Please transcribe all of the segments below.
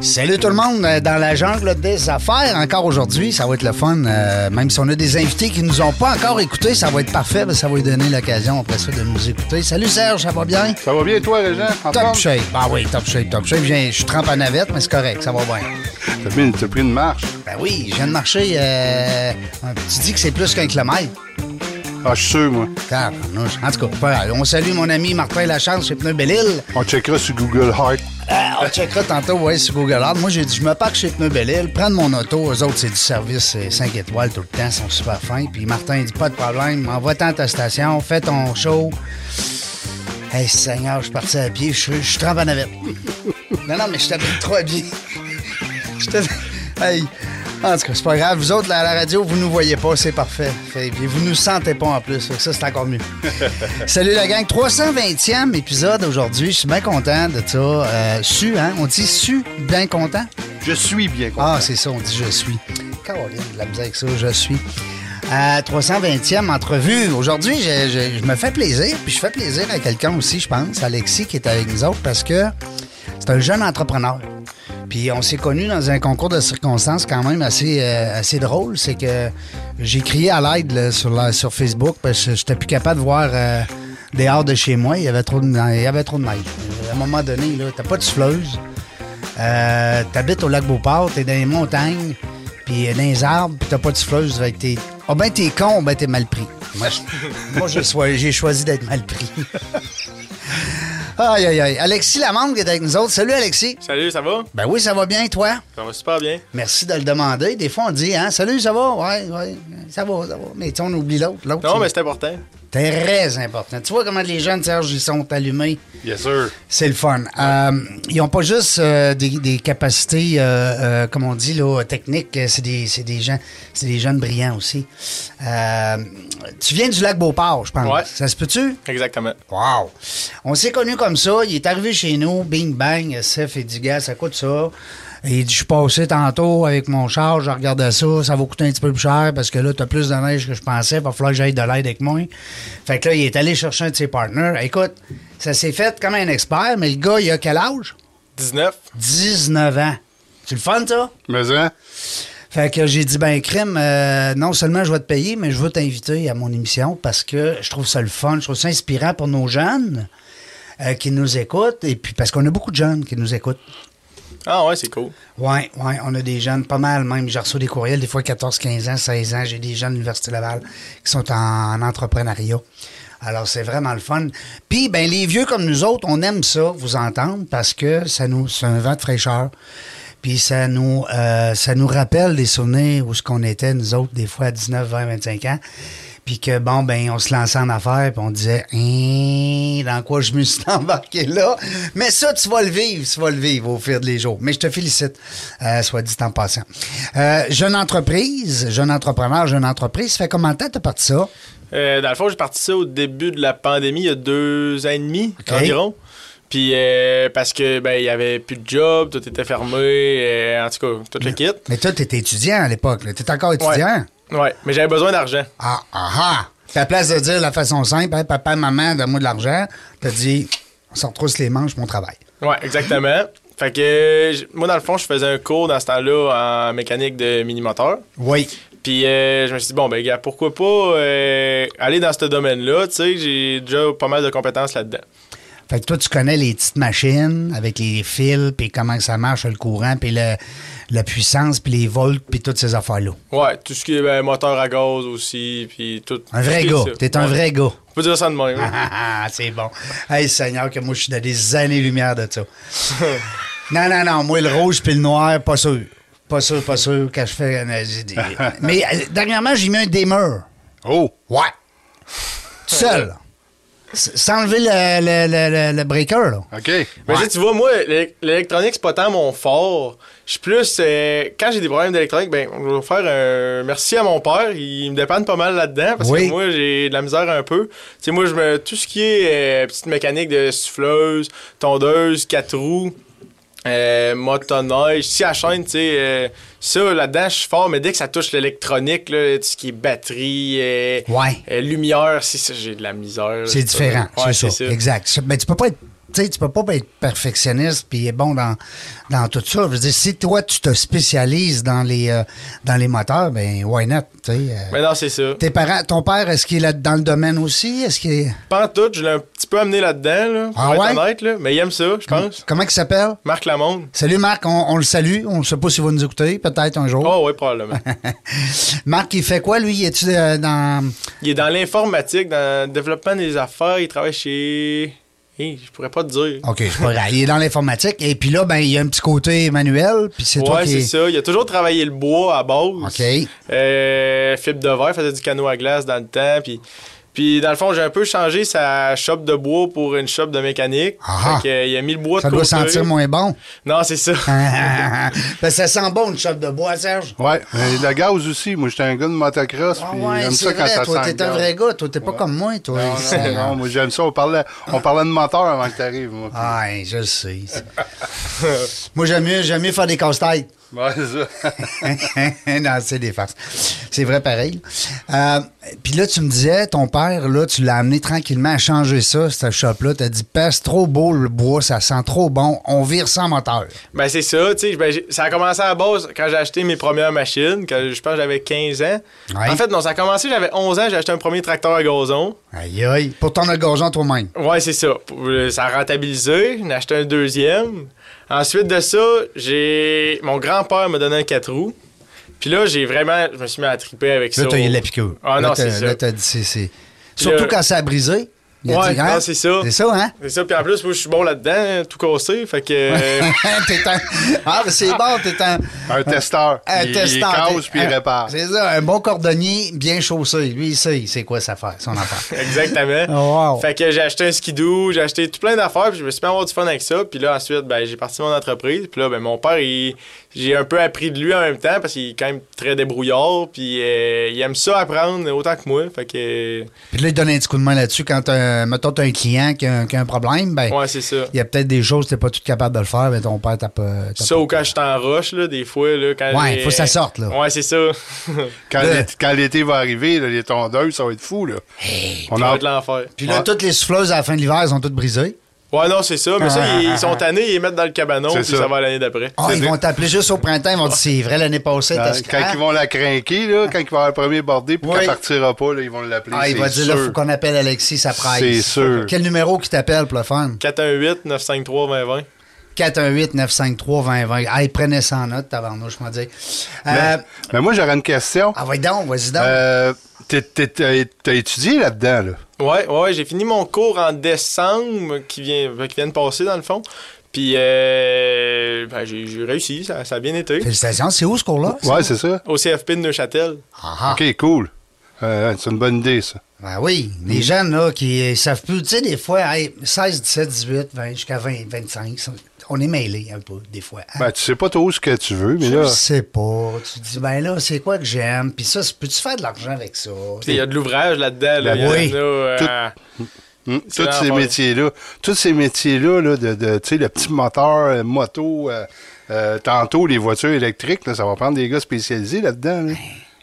Salut tout le monde euh, dans la jungle des affaires. Encore aujourd'hui, ça va être le fun. euh, même si on a des invités qui nous ont pas encore écoutés, ça va être parfait. parce que Ça va lui donner l'occasion après ça de nous écouter. Salut Serge, ça va bien? Ça va bien, toi, Régent? En Top forme? shape. Ah oui, top shape, top shape. Je Je trempe en navette, mais c'est correct, ça va bien. T'as pris, une- pris une marche? Ben oui, je viens de marcher. euh, tu dis que c'est plus qu'un kilomètre. Ah, je suis sûr, moi. En tout cas, on salue mon ami Martin Lachance chez Pneu Belle-Île. On checkera sur Google Heart. Euh, on checkera tantôt ouais, sur Google Earth. Moi, j'ai dit, je me parque chez Pneu Belle-Île, prendre mon auto. Eux autres, c'est du service 5 étoiles tout le temps, ils sont super fins. Puis Martin il dit, pas de problème, envoie-t'en à ta station, fais ton show. Hey, Seigneur, je suis parti à pied, je je suis trempe en navette. non, non, mais je t'habille trop habillé. Je t'habille. Hey. En tout cas, c'est pas grave. Vous autres, là, à la radio, vous nous voyez pas, c'est parfait. Fait, puis vous nous sentez pas en plus. Ça, c'est encore mieux. Salut la gang. 320e épisode aujourd'hui. Je suis bien content de ça. Euh, su, hein? On dit su, bien content? Je suis bien content. Ah, c'est ça, on dit je suis. Caroline, de la misère avec ça, je suis. À 320e entrevue. Aujourd'hui, je, je- je me fais plaisir, puis je fais plaisir à quelqu'un aussi, je pense, Alexis, qui est avec nous autres, parce que c'est un jeune entrepreneur. Puis on s'est connus dans un concours de circonstances quand même assez, euh, assez drôle. C'est que j'ai crié à l'aide sur, sur Facebook parce que j'étais plus capable de voir euh, dehors de chez moi. Il y avait trop de, il y avait trop de. À un moment donné, là, t'as pas de souffleuse. Euh, t'habites au lac Beauport, t'es dans les montagnes, puis dans les arbres, puis t'as pas de souffleuse. Fait que t'es... Ah ben t'es con, ou ben t'es mal pris. Moi, j'ai choisi d'être mal pris. aïe, aïe, aïe. Alexis Lamonde qui est avec nous autres. Salut Alexis. Salut, ça va? Ben oui, ça va bien, toi? Ça va super bien. Merci de le demander. Des fois, on dit, hein, salut, ça va? Ouais, ouais, ça va, ça va. Mais tu on oublie l'autre. Non, mais c'est important. Très important. Tu vois comment les jeunes, Serge, ils sont allumés? Yes, sir. C'est le fun. Euh, ils n'ont pas juste euh, des, des capacités, euh, comme on dit, là, techniques. C'est des, c'est des gens, c'est des jeunes brillants aussi. Tu viens du lac Beauport, je pense. Ouais. Ça se peut-tu? Exactement. Wow! On s'est connus comme ça. Il est arrivé chez nous, bing bang, Seth et dit, gars, ça coûte ça. Et il dit, je suis passé tantôt avec mon char, je regardais ça, ça va coûter un petit peu plus cher parce que là, t'as plus de neige que je pensais, il va falloir que j'aille de l'aide avec moi. Fait que là, il est allé chercher un de ses partenaires. Écoute, ça s'est fait comme un expert, mais le gars, il a quel âge? 19. 19 ans. Tu le fun, ça? Mais, hein? Fait que j'ai dit, ben, crime, euh, non seulement je vais te payer, mais je veux t'inviter à mon émission parce que je trouve ça le fun, je trouve ça inspirant pour nos jeunes euh, qui nous écoutent. Et puis, parce qu'on a beaucoup de jeunes qui nous écoutent. Ah ouais, c'est cool. Oui, oui, on a des jeunes, pas mal même. J'ai reçu des courriels, des fois 14, 15 ans, 16 ans. J'ai des jeunes de l'Université Laval qui sont en, en entrepreneuriat. Alors, c'est vraiment le fun. Puis, ben, les vieux comme nous autres, on aime ça, vous entendre, parce que ça nous, c'est un vent de fraîcheur. Puis, ça nous, euh, ça nous rappelle des souvenirs où ce qu'on était, nous autres, des fois à 19, 20, 25 ans. Puis que, bon, ben, on se lançait en affaires, puis on disait, Hein, dans quoi je me suis embarqué là? Mais ça, tu vas le vivre, tu vas le vivre au fil des jours. Mais je te félicite, euh, soit dit en passant. Euh, jeune entreprise, jeune entrepreneur, jeune entreprise, ça fait combien de temps t'as parti ça? Euh, dans le fond, j'ai parti ça au début de la pandémie, il y a deux ans et demi Ok. environ. Puis euh, parce que ben il y avait plus de job, tout était fermé, en tout cas, tout le kit. Mais toi, t'étais étudiant à l'époque, là. T'étais encore étudiant? Ouais, mais j'avais besoin d'argent. Ah, ah, ah! À la place de dire la façon simple, Hey, papa, maman, donne-moi de l'argent, t'as dit, on s'en retrousse les manches, mon travail. Ouais, exactement. fait que moi dans le fond, je faisais un cours dans ce temps-là en mécanique de mini-moteur. Oui. Puis euh, je me suis dit, bon, ben, gars, pourquoi pas euh, aller dans ce domaine-là? Tu sais, j'ai déjà pas mal de compétences là-dedans. Fait que toi, tu connais les petites machines avec les fils, puis comment ça marche, le courant, puis le- la puissance, puis les volts, puis toutes ces affaires-là. Ouais, tout ce qui est ben, moteur à gaz aussi, puis tout. Un vrai gars. T'es un Ouais. vrai gars. On peut dire ça de même. Ah, c'est bon. Hey, Seigneur, que moi, je suis dans des années-lumière de ça. non, non, non. Moi, le rouge puis le noir, pas sûr. Pas sûr, pas sûr quand je fais... Mais euh, dernièrement, j'ai mis un dimmer. Oh! Ouais. Tout seul. Sans enlever le, le, le, le- le breaker, là. OK. Mais Ouais. tu sais, tu vois, moi, l'é- l'électronique, c'est pas tant mon fort. Je suis plus. euh, quand j'ai des problèmes d'électronique, ben, je vais faire un merci à mon père. Il me dépanne pas mal là-dedans parce Oui. que moi, j'ai de la misère un peu. Tu sais, moi, je me. Tout ce qui est euh, petite mécanique de souffleuse, tondeuse, quatre roues. Euh, motoneige, si à chaîne, tu sais, euh, ça là-dedans, je suis fort, mais dès que ça touche l'électronique, là, tout ce qui est batterie, euh, Ouais. euh, lumière, c'est ça, j'ai de la misère. C'est différent, Ouais, c'est ça. Exact. Mais tu peux pas être. Tu sais, tu peux pas être perfectionniste puis bon dans, dans tout ça. Je veux dire, si toi, tu te spécialises dans les, euh, dans les moteurs, ben, why not? tu sais, euh. Mais non, c'est ça. Tes parents, ton père, est-ce qu'il est là dans le domaine aussi? Est-ce qu'il est- Pas en tout, je l'ai un petit peu amené là-dedans, là, pour Ah être ouais? honnête, là, mais il aime ça, je pense. Comment il s'appelle? Marc Lamonde. Salut Marc, on, on le salue. On ne sait pas s'il va nous écouter, peut-être un jour. Oh, oui, probablement. Marc, il fait quoi, lui? Es-tu euh, dans. il est dans l'informatique, dans le développement des affaires, il travaille chez. Hey, je pourrais pas te dire. OK, pas grave. Il est dans l'informatique. Et puis là, ben, il y a un petit côté manuel. Puis c'est toi ouais, qui. c'est ça. Il a toujours travaillé le bois à base. OK. Euh, fibre de verre, faisait du canot à glace dans le temps. Puis, puis dans le fond, j'ai un peu changé sa shop de bois pour une shop de mécanique. Ah. Fait que, il a mis le bois Ça de doit côté. sentir moins bon. Non, c'est ça. Ben, ça sent bon, une chope de bois, Serge. Ouais. Mais le gaz aussi. Moi, j'étais un gars de motocross. Ah ouais, j'aime c'est ça quand vrai, ça toi, sent t'es le un vrai gars. Toi, t'es pas comme moi, toi. Non, non, non, moi, j'aime ça. On parlait, on parlait de moteur avant que t'arrives, moi. Ah, ouais, je le sais. moi, j'aime mieux, j'aime mieux faire des casse-têtes. Ouais, c'est ça. non, c'est des farces. C'est vrai pareil. Euh, Puis là, tu me disais, ton père, là, tu l'as amené tranquillement à changer ça, cette shop-là. T'as dit, passe trop beau le bois, ça sent trop bon, on vire sans moteur. Ben, c'est ça, tu sais. Ben, j'ai- ça a commencé à la base quand j'ai acheté mes premières machines, quand je pense que j'avais 15 ans. Ouais. En fait, non, ça a commencé, j'avais 11 ans, j'ai acheté un premier tracteur à gazon. Aïe, aïe. Pour ton gazon toi-même. Ouais, c'est ça. Euh, Ça a rentabilisé. J'en ai acheté un deuxième. Ensuite de ça, j'ai. Mon grand-père m'a donné un 4 roues. Puis là, j'ai vraiment. Je me suis mis à triper avec ça. Là, t'as eu la piqûre. Ah non, c'est ça. Là, t'as dit, c'est-. Surtout quand ça a brisé. Ouais, dit, hein? non, c'est ça. C'est ça, hein? C'est ça. Puis en plus, moi, je suis bon là-dedans, tout cassé. Fait que. euh, t'es un... Ah, mais c'est bon, t'es un... Un testeur. Un il, testeur. Il puis il répare. C'est ça, un bon cordonnier bien chaussé. Lui, il sait c'est quoi sa affaire, son affaire. Exactement. Oh, wow. Fait que j'ai acheté un skidoo, j'ai acheté tout plein d'affaires, puis je me suis mis à avoir du fun avec ça. Puis là, ensuite, ben, j'ai parti mon entreprise. Puis là, ben, mon père, il- j'ai un peu appris de lui en même temps parce qu'il est quand même très débrouillard. Puis euh, il aime ça apprendre autant que moi. Fait que. Puis là, il donne un petit coup de main là-dessus quand, euh, mettons, t'as un client qui a, un- qui a un problème, ben, Ouais, c'est ça. il y a peut-être des choses que t'es pas tout capable de le faire, mais ton père t'a pas... t'as Ça pas- ou quand je suis en roche, là, des fois, là, quand Ouais, j'ai- faut que ça sorte, là. Ouais, c'est ça. Quand l'été- quand l'été va arriver, là, les tondeuses, ça va être fou. Là. on a va être l'enfer. Puis là, Ouais. toutes les souffleuses à la fin de l'hiver sont toutes brisées. Ouais, non, c'est ça. Mais ça, Ah, ils, ah, ils sont ah. tannés, ils les mettent dans le cabanon, C'est puis ça. ça. va l'année d'après. Ah, ils vont t'appeler juste au printemps, ils vont dire c'est vrai l'année passée, Quand, t'as quand ils vont la craquer, là, quand il va avoir le premier bordé, puis Oui. qu'elle partira pas, là, ils vont l'appeler. Ah, il va dire là, faut qu'on appelle Alexis, ça presse. C'est sûr. Quel numéro qui t'appelle pour le fun? 418-953-2020. 418-953-2020. Ah, prenez ça en note, tabarnouche, je m'en dis. Euh, Mais moi, j'aurais une question. ah, vas-y donc, vas-y donc. Euh, t'as étudié là-dedans, là? Ouais, ouais, j'ai fini mon cours en décembre qui vient, qui vient de passer dans le fond. Puis euh, ben, j'ai j'ai réussi, ça, ça a bien été. Félicitations, c'est où ce cours-là? Ouais, c'est ça. Au CFP de Neuchâtel. Ah, ah. OK, cool. Euh, c'est une bonne idée, ça. Ben oui, les jeunes là, qui savent plus, tu sais, des fois, hey, 16, 17, 18, 20, jusqu'à 20, 25, ça- on est mêlés un peu, des fois. hein? Ben, tu sais pas trop ce que tu veux, mais je là... sais pas. Tu te dis, ben là, c'est quoi que j'aime? Puis ça, peux-tu faire de l'argent avec ça? Il y a de l'ouvrage là-dedans. Là, Ben oui. euh, Tout- Hum, C'est tous ces métiers-là, tous ces métiers-là, là, de, de, tu sais, le petit moteur, euh, moto, euh, euh, tantôt les voitures électriques, là, ça va prendre des gars spécialisés là-dedans. Là.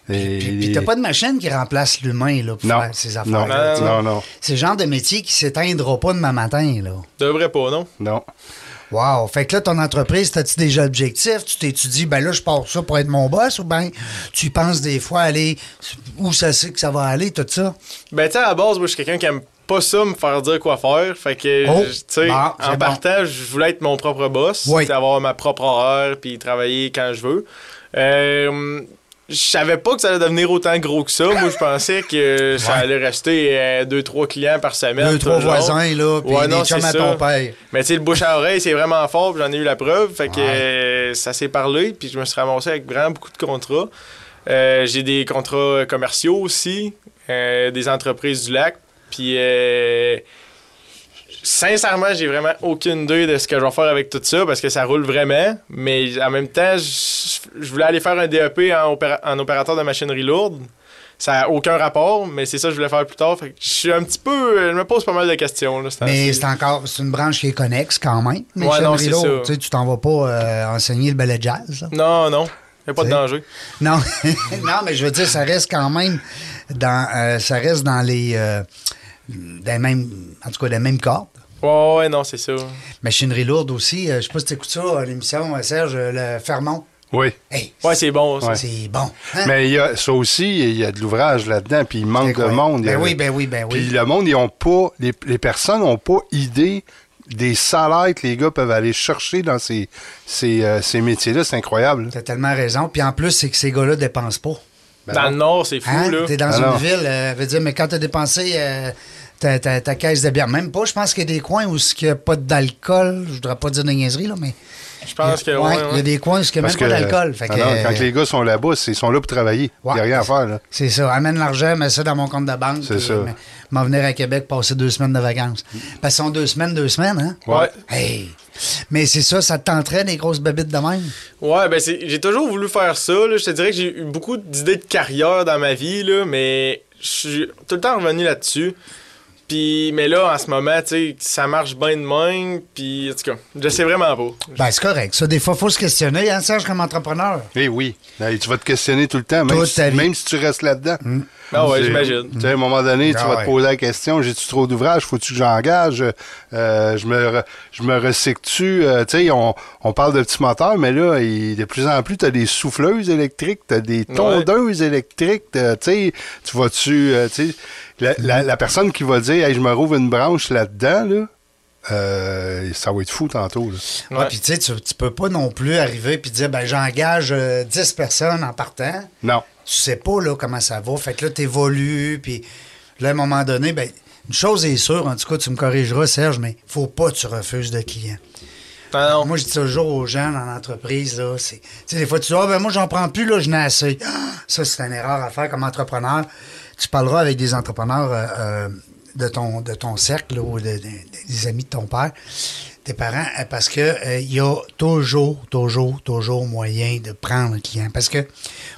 Et- Puis, puis t'as pas de machine qui remplace l'humain là, pour Non, faire ces non, affaires-là. tu sais. non, non, C'est le genre de métier qui s'éteindra pas demain matin. Là. devrait pas, non? non. Wow. Fait que là, ton entreprise, t'as-tu déjà l'objectif? Tu t'es-tu dit, ben là, je pars ça pour être mon boss ou ben tu penses des fois aller où ça c'est que ça va aller, tout ça? Ben, tu sais, à la base, moi, je suis quelqu'un qui aime pas ça me faire dire quoi faire. Fait que, Oh, tu sais, en bon. partant, je voulais être mon propre boss. Oui. avoir ma propre horaire, puis travailler quand je veux. Euh, je savais pas que ça allait devenir autant gros que ça. Moi, je pensais que ça Ouais. allait rester euh, deux, trois clients par semaine. Deux, trois toujours. voisins, là, puis Ouais, non, à ça. ton père. Mais tu sais, le bouche à oreille, c'est vraiment fort, j'en ai eu la preuve. Fait que euh, ça s'est parlé, puis je me suis ramassé avec vraiment beaucoup de contrats. Euh, j'ai des contrats commerciaux aussi, euh, des entreprises du lac. Puis euh, sincèrement, j'ai vraiment aucune idée de ce que je vais faire avec tout ça parce que ça roule vraiment. Mais en même temps, je, voulais aller faire un DEP en, opéra- en opérateur de machinerie lourde. Ça n'a aucun rapport, mais c'est ça que je voulais faire plus tard. Fait que je suis un petit peu. Je me pose pas mal de questions. Là, Mais c'est encore, c'est une branche qui est connexe quand même. Mais Ouais, non, c'est ça. tu sais, tu t'en vas pas euh, enseigner le ballet jazz. là. Non, non. Il a pas de danger. Non, non, mais je veux dire, ça reste quand même dans, euh, ça reste dans les, euh, des mêmes, en tout cas, des mêmes cordes. Ouais, ouais, non, c'est ça. Machinerie lourde aussi. euh, je sais pas si t'écoutes ça, euh, l'émission, euh, Serge, euh, le Fermont. Oui. Hey, Ouais, c'est bon. ça. Ouais. c'est bon. hein? Mais y a, ça aussi, il y a de l'ouvrage là-dedans, puis il manque de monde. Ben a- oui, ben oui, ben Puis oui. le monde, ils ont pas, les, les personnes n'ont pas idée des salaires que les gars peuvent aller chercher dans ces, ces, euh, ces métiers-là. C'est incroyable. T'as tellement raison. Puis en plus, c'est que ces gars-là dépensent pas. Ben Dans non. le Nord, c'est fou, Hein? là. T'es dans une non. ville, euh, veut dire, mais quand t'as dépensé euh, ta, ta- ta caisse de bière, même pas, je pense qu'il y a des coins où il n'y a pas d'alcool. Je voudrais pas dire de niaiserie, là, mais. Je pense que. Ouais, il y a des coins où il n'y a même pas d'alcool. Fait ah que, non, euh, quand les gars sont là-bas, ils sont là pour travailler. Il n'y a rien à faire. Là. C'est ça. Amène l'argent, mets ça dans mon compte de banque. C'est ça. M'en venir à Québec passer deux semaines de vacances. Parce que sont deux semaines, deux semaines, hein? Ouais. Hey! Mais c'est ça, ça te tenterait des grosses babites de même? Ouais, ben c'est- j'ai toujours voulu faire ça. Là. Je te dirais que j'ai eu beaucoup d'idées de carrière dans ma vie, là, mais je suis tout le temps revenu là-dessus. Puis, mais là, en ce moment, tu sais, ça marche bien de même. Puis, en tout cas, je sais vraiment pas. Ben, c'est correct. Ça, des fois, il faut se questionner, hein, Serge, comme entrepreneur. Eh oui. Hey, tu vas te questionner tout le temps, même, si, même si tu restes là-dedans. Ah ouais, j'imagine. Tu sais, à un moment donné, tu Ah vas ouais. te poser la question j'ai-tu trop d'ouvrage Faut-tu que j'engage? Euh, Je me, re- je me recycle-tu Euh, Tu sais, on, on parle de petits moteurs, mais là, il- de plus en plus, tu as des souffleuses électriques, tu as des tondeuses électriques. Tu sais, tu vas-tu. euh, tu sais, la, la- la personne qui va dire hey, je me rouvre une branche là-dedans, là, euh, ça va être fou tantôt. là. Ouais, Ouais. puis tu sais, tu peux pas non plus arriver puis dire, ben, j'engage euh, 10 personnes en partant. Non. Tu sais pas, là, comment ça va. Fait que là, t'évolues, puis là, à un moment donné, ben, une chose est sûre, en tout cas, tu me corrigeras, Serge, mais faut pas que tu refuses de clients. Ah non. Moi, je dis toujours aux gens dans l'entreprise, là, c'est. Tu sais, des fois, tu dis, ah, ben, moi, j'en prends plus, là, je n'ai assez. Ah, Ça, c'est une erreur à faire comme entrepreneur. Tu parleras avec des entrepreneurs euh, euh, de, ton, de ton cercle, là, ou de- de- des amis de ton père, tes parents, euh, parce que euh, il y a toujours, toujours, toujours moyen de prendre un client. Parce que,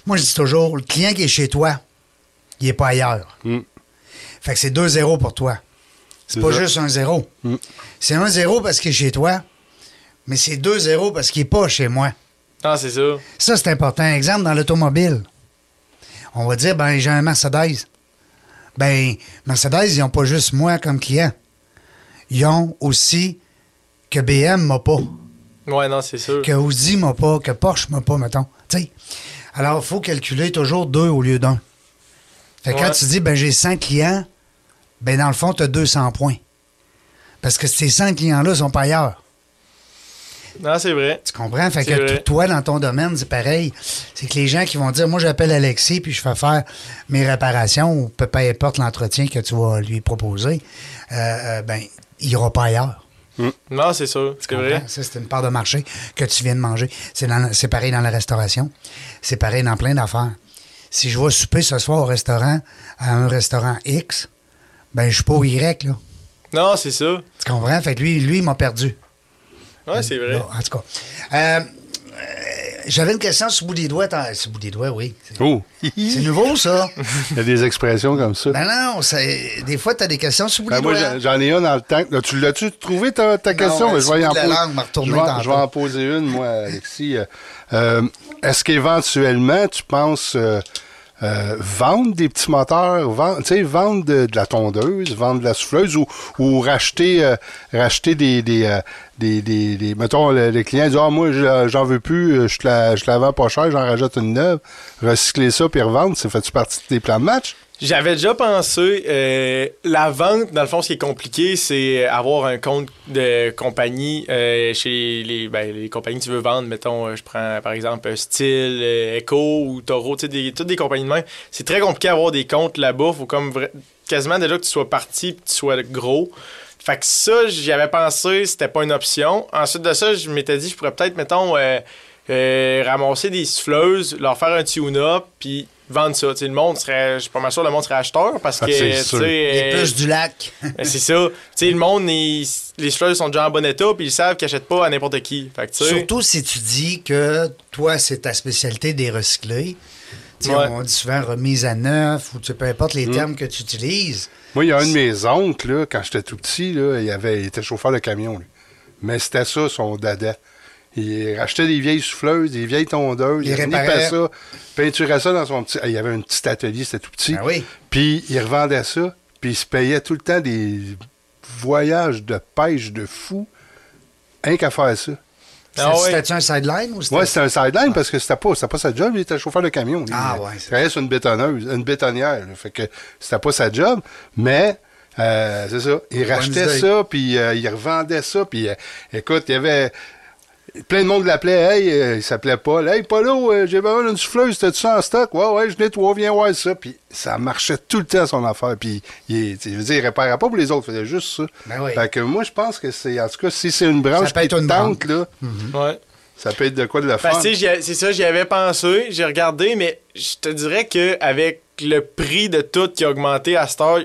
moi, je dis toujours, le client qui est chez toi, il n'est pas ailleurs. Mm. Fait que c'est 2-0 pour toi. C'est pas ça. juste un zéro. Mm. C'est un zéro parce qu'il est chez toi, mais c'est 2-0 parce qu'il n'est pas chez moi. Ah, c'est ça. Ça, c'est important. Exemple, dans l'automobile, on va dire, ben, j'ai un Mercedes. Ben, Mercedes, ils n'ont pas juste moi comme client. Ils ont aussi que BM m'a pas, Ouais, non, c'est sûr. que Audi m'a pas, que Porsche m'a pas, mettons. Alors, il faut calculer toujours deux au lieu d'un. Fait que quand tu dis, ben, j'ai 100 clients, ben, dans le fond, tu as 200 points. Parce que ces 100 clients-là sont pas ailleurs. Non, c'est vrai. Tu comprends? Fait que vrai. toi, dans ton domaine, c'est pareil. C'est que les gens qui vont dire, moi, j'appelle Alexis, puis je fais faire mes réparations, ou peu importe l'entretien que tu vas lui proposer, euh, euh, ben, il ira pas ailleurs. Non, c'est sûr. C'est vrai. Ça, c'est une part de marché que tu viens de manger. C'est pareil dans la restauration. C'est pareil dans plein d'affaires. Si je vais souper ce soir au restaurant, à un restaurant X, ben, je suis pas au Y, là. Non, c'est ça. Tu comprends? Fait que lui, lui, il m'a perdu. Ouais, c'est vrai. En tout cas. Euh, j'avais une question sur le bout des doigts. Sur le bout des doigts, oui. C'est, Oh, c'est nouveau, ça? il y a des expressions comme ça. Ben non, c'est- des fois, tu as des questions sur le bout Ben, des moi, doigts. j'en- j'en ai une dans le temps. Là, tu l'as-tu trouvé ta, ta Non, question? Ben, je vais en poser- langue, m'a retourné je vais- tantôt. je vais en poser une, moi, Alexis. Euh, euh, Est-ce qu'éventuellement, tu penses euh, euh, vendre des petits moteurs, vendre, vendre de, de la tondeuse, vendre de la souffleuse ou, ou racheter, euh, racheter des, des, euh, des, des, des- mettons, le, le client dit, ah, moi, je- j'en veux plus, euh, je te la, je la vends pas cher, j'en rajoute une neuve, recycler ça puis revendre, ça fait-tu partie de tes plans de match? J'avais déjà pensé, euh, la vente, dans le fond, ce qui est compliqué, c'est avoir un compte de compagnie euh, chez les, ben, les compagnies que tu veux vendre. Mettons, euh, je prends par exemple Style, Echo ou Toro, toutes des compagnies de main. C'est très compliqué d'avoir des comptes là-bas. Faut comme quasiment déjà que tu sois parti que tu sois gros. Fait que ça, j'y avais pensé, c'était pas une option. Ensuite de ça, je m'étais dit, je pourrais peut-être, mettons, ramasser des souffleuses, leur faire un tune-up, puis vendre ça. Tu sais, le monde serait, je suis pas mal sûr, le monde serait acheteur parce Ah, que, Les euh, plus du lac. ben, c'est ça. Tu sais, le monde, ils- les souffleuses sont déjà en bon état, puis ils savent qu'ils achètent pas à n'importe qui. Fait que, Surtout si tu dis que toi, c'est ta spécialité des recyclés. Tu sais, Ouais. On dit souvent remise à neuf ou peu importe les termes que tu utilises. Moi, il y a un de mes oncles, là, quand j'étais tout petit, là, il, avait, il était chauffeur de camion. lui. Mais c'était ça, son dada. Il rachetait des vieilles souffleuses, des vieilles tondeuses, Il il réparait. ça, peinturait ça dans son petit... Il y avait un petit atelier, c'était tout petit. Ah oui. Puis il revendait ça, puis il se payait tout le temps des voyages de pêche de fou, rien qu'à faire ça. Ah. C'était-tu un sideline ou c'était. Ouais, c'était un sideline parce que c'était pas, c'était pas sa job, il était chauffeur de camion. lui. Ah il ouais, c'est travaillait sur une bétonneuse, une bétonnière. là. fait que c'était pas sa job, mais euh, c'est ça. Il rachetait ça, puis euh, il revendait ça, puis euh, écoute, il y avait plein de monde l'appelait, hey, euh, il s'appelait Paul, hey Paulo, euh, j'ai besoin d'une souffleuse, t'as-tu ça en stock? Ouais, ouais, je nettoie, viens voir ça. Puis ça marchait tout le temps son affaire, puis il, je veux dire, il réparait pas pour les autres, il faisait juste ça. Ben oui. Fait que moi, je pense que c'est, en tout cas, si c'est une branche Ça peut qui être une tente, là, Ouais. ça peut être de quoi de le faire. C'est ça, j'y avais pensé, j'ai regardé, mais je te dirais que avec le prix de tout qui a augmenté à cette heure,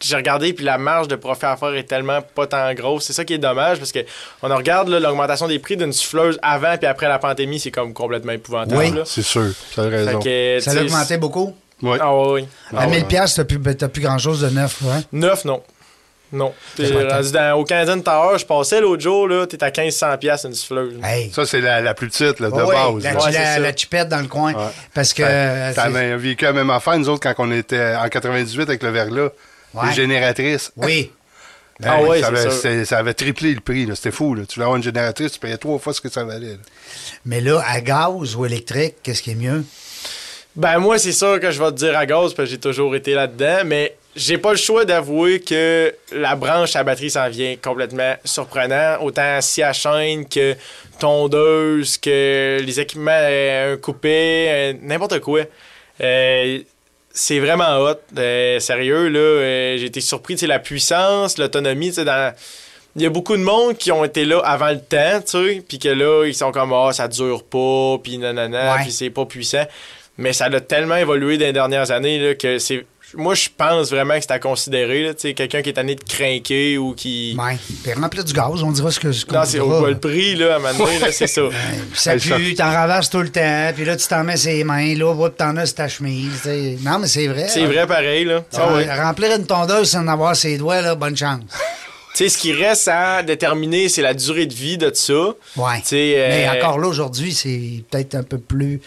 j'ai regardé, puis la marge de profit à faire est tellement pas tant grosse. C'est ça qui est dommage, parce que on regarde là, l'augmentation des prix d'une souffleuse avant puis après la pandémie, c'est comme complètement épouvantable. Oui. C'est sûr, tu as Fait raison. que, Ça a augmenté beaucoup? Ouais. Ah oui. Ah à 1000 ouais. piastres, t'as plus, ben, t'as plus grand-chose de neuf. Hein? Neuf, non. Non. T'es rendu dans, au Canadian Tower, je passais l'autre jour, là, t'es à 1500$ piastres une souffleuse. Hey. Ça, c'est la, la plus petite, là, de base. la. Ouais, la- la chipette dans le coin. Ouais. Parce que. Ça- euh, a vécu la même affaire, nous autres, quand on était en 98 avec le verglas. Ouais. Les génératrices. Oui. Ah Hey, ouais, ça, c'est avait, ça avait triplé le prix. C'était fou. Là. Tu voulais avoir une génératrice, tu payais trois fois ce que ça valait. là. Mais là, à gaz ou électrique, qu'est-ce qui est mieux? Ben moi, c'est sûr que je vais te dire à gaz parce que j'ai toujours été là-dedans, mais j'ai pas le choix d'avouer que la branche à batterie s'en vient complètement surprenant. Autant scie à chaîne que tondeuse, que les équipements euh, un coupé, euh, n'importe quoi. Euh, c'est vraiment hot. Euh, sérieux, là, euh, j'ai été surpris, tu la puissance, l'autonomie, tu sais, dans... Il y a beaucoup de monde qui ont été là avant le temps, tu sais, puis que là, ils sont comme, ah, ça dure pas, puis nanana, puis c'est pas puissant. Mais ça a tellement évolué dans les dernières années, là, que c'est... Moi, je pense vraiment que c'est à considérer, tu quelqu'un qui est tanné de craquer ou qui... Ouais. Puis remplir du gaz, on dira ce que ce Non, c'est au voudra. le prix, là, à un moment donné, là, c'est ça. Ça pue, t'en ramasses tout le temps, puis là, tu t'en mets ses mains, là, puis t'en as sur ta chemise. tu sais. Non, mais c'est vrai. C'est vrai pareil, là. Ah Ah ouais. Remplir une tondeuse sans en avoir ses doigts, là, bonne chance. Tu sais, ce qui reste à déterminer, c'est la durée de vie de ça. Ouais. Euh, Mais encore là, aujourd'hui, c'est peut-être un peu plus.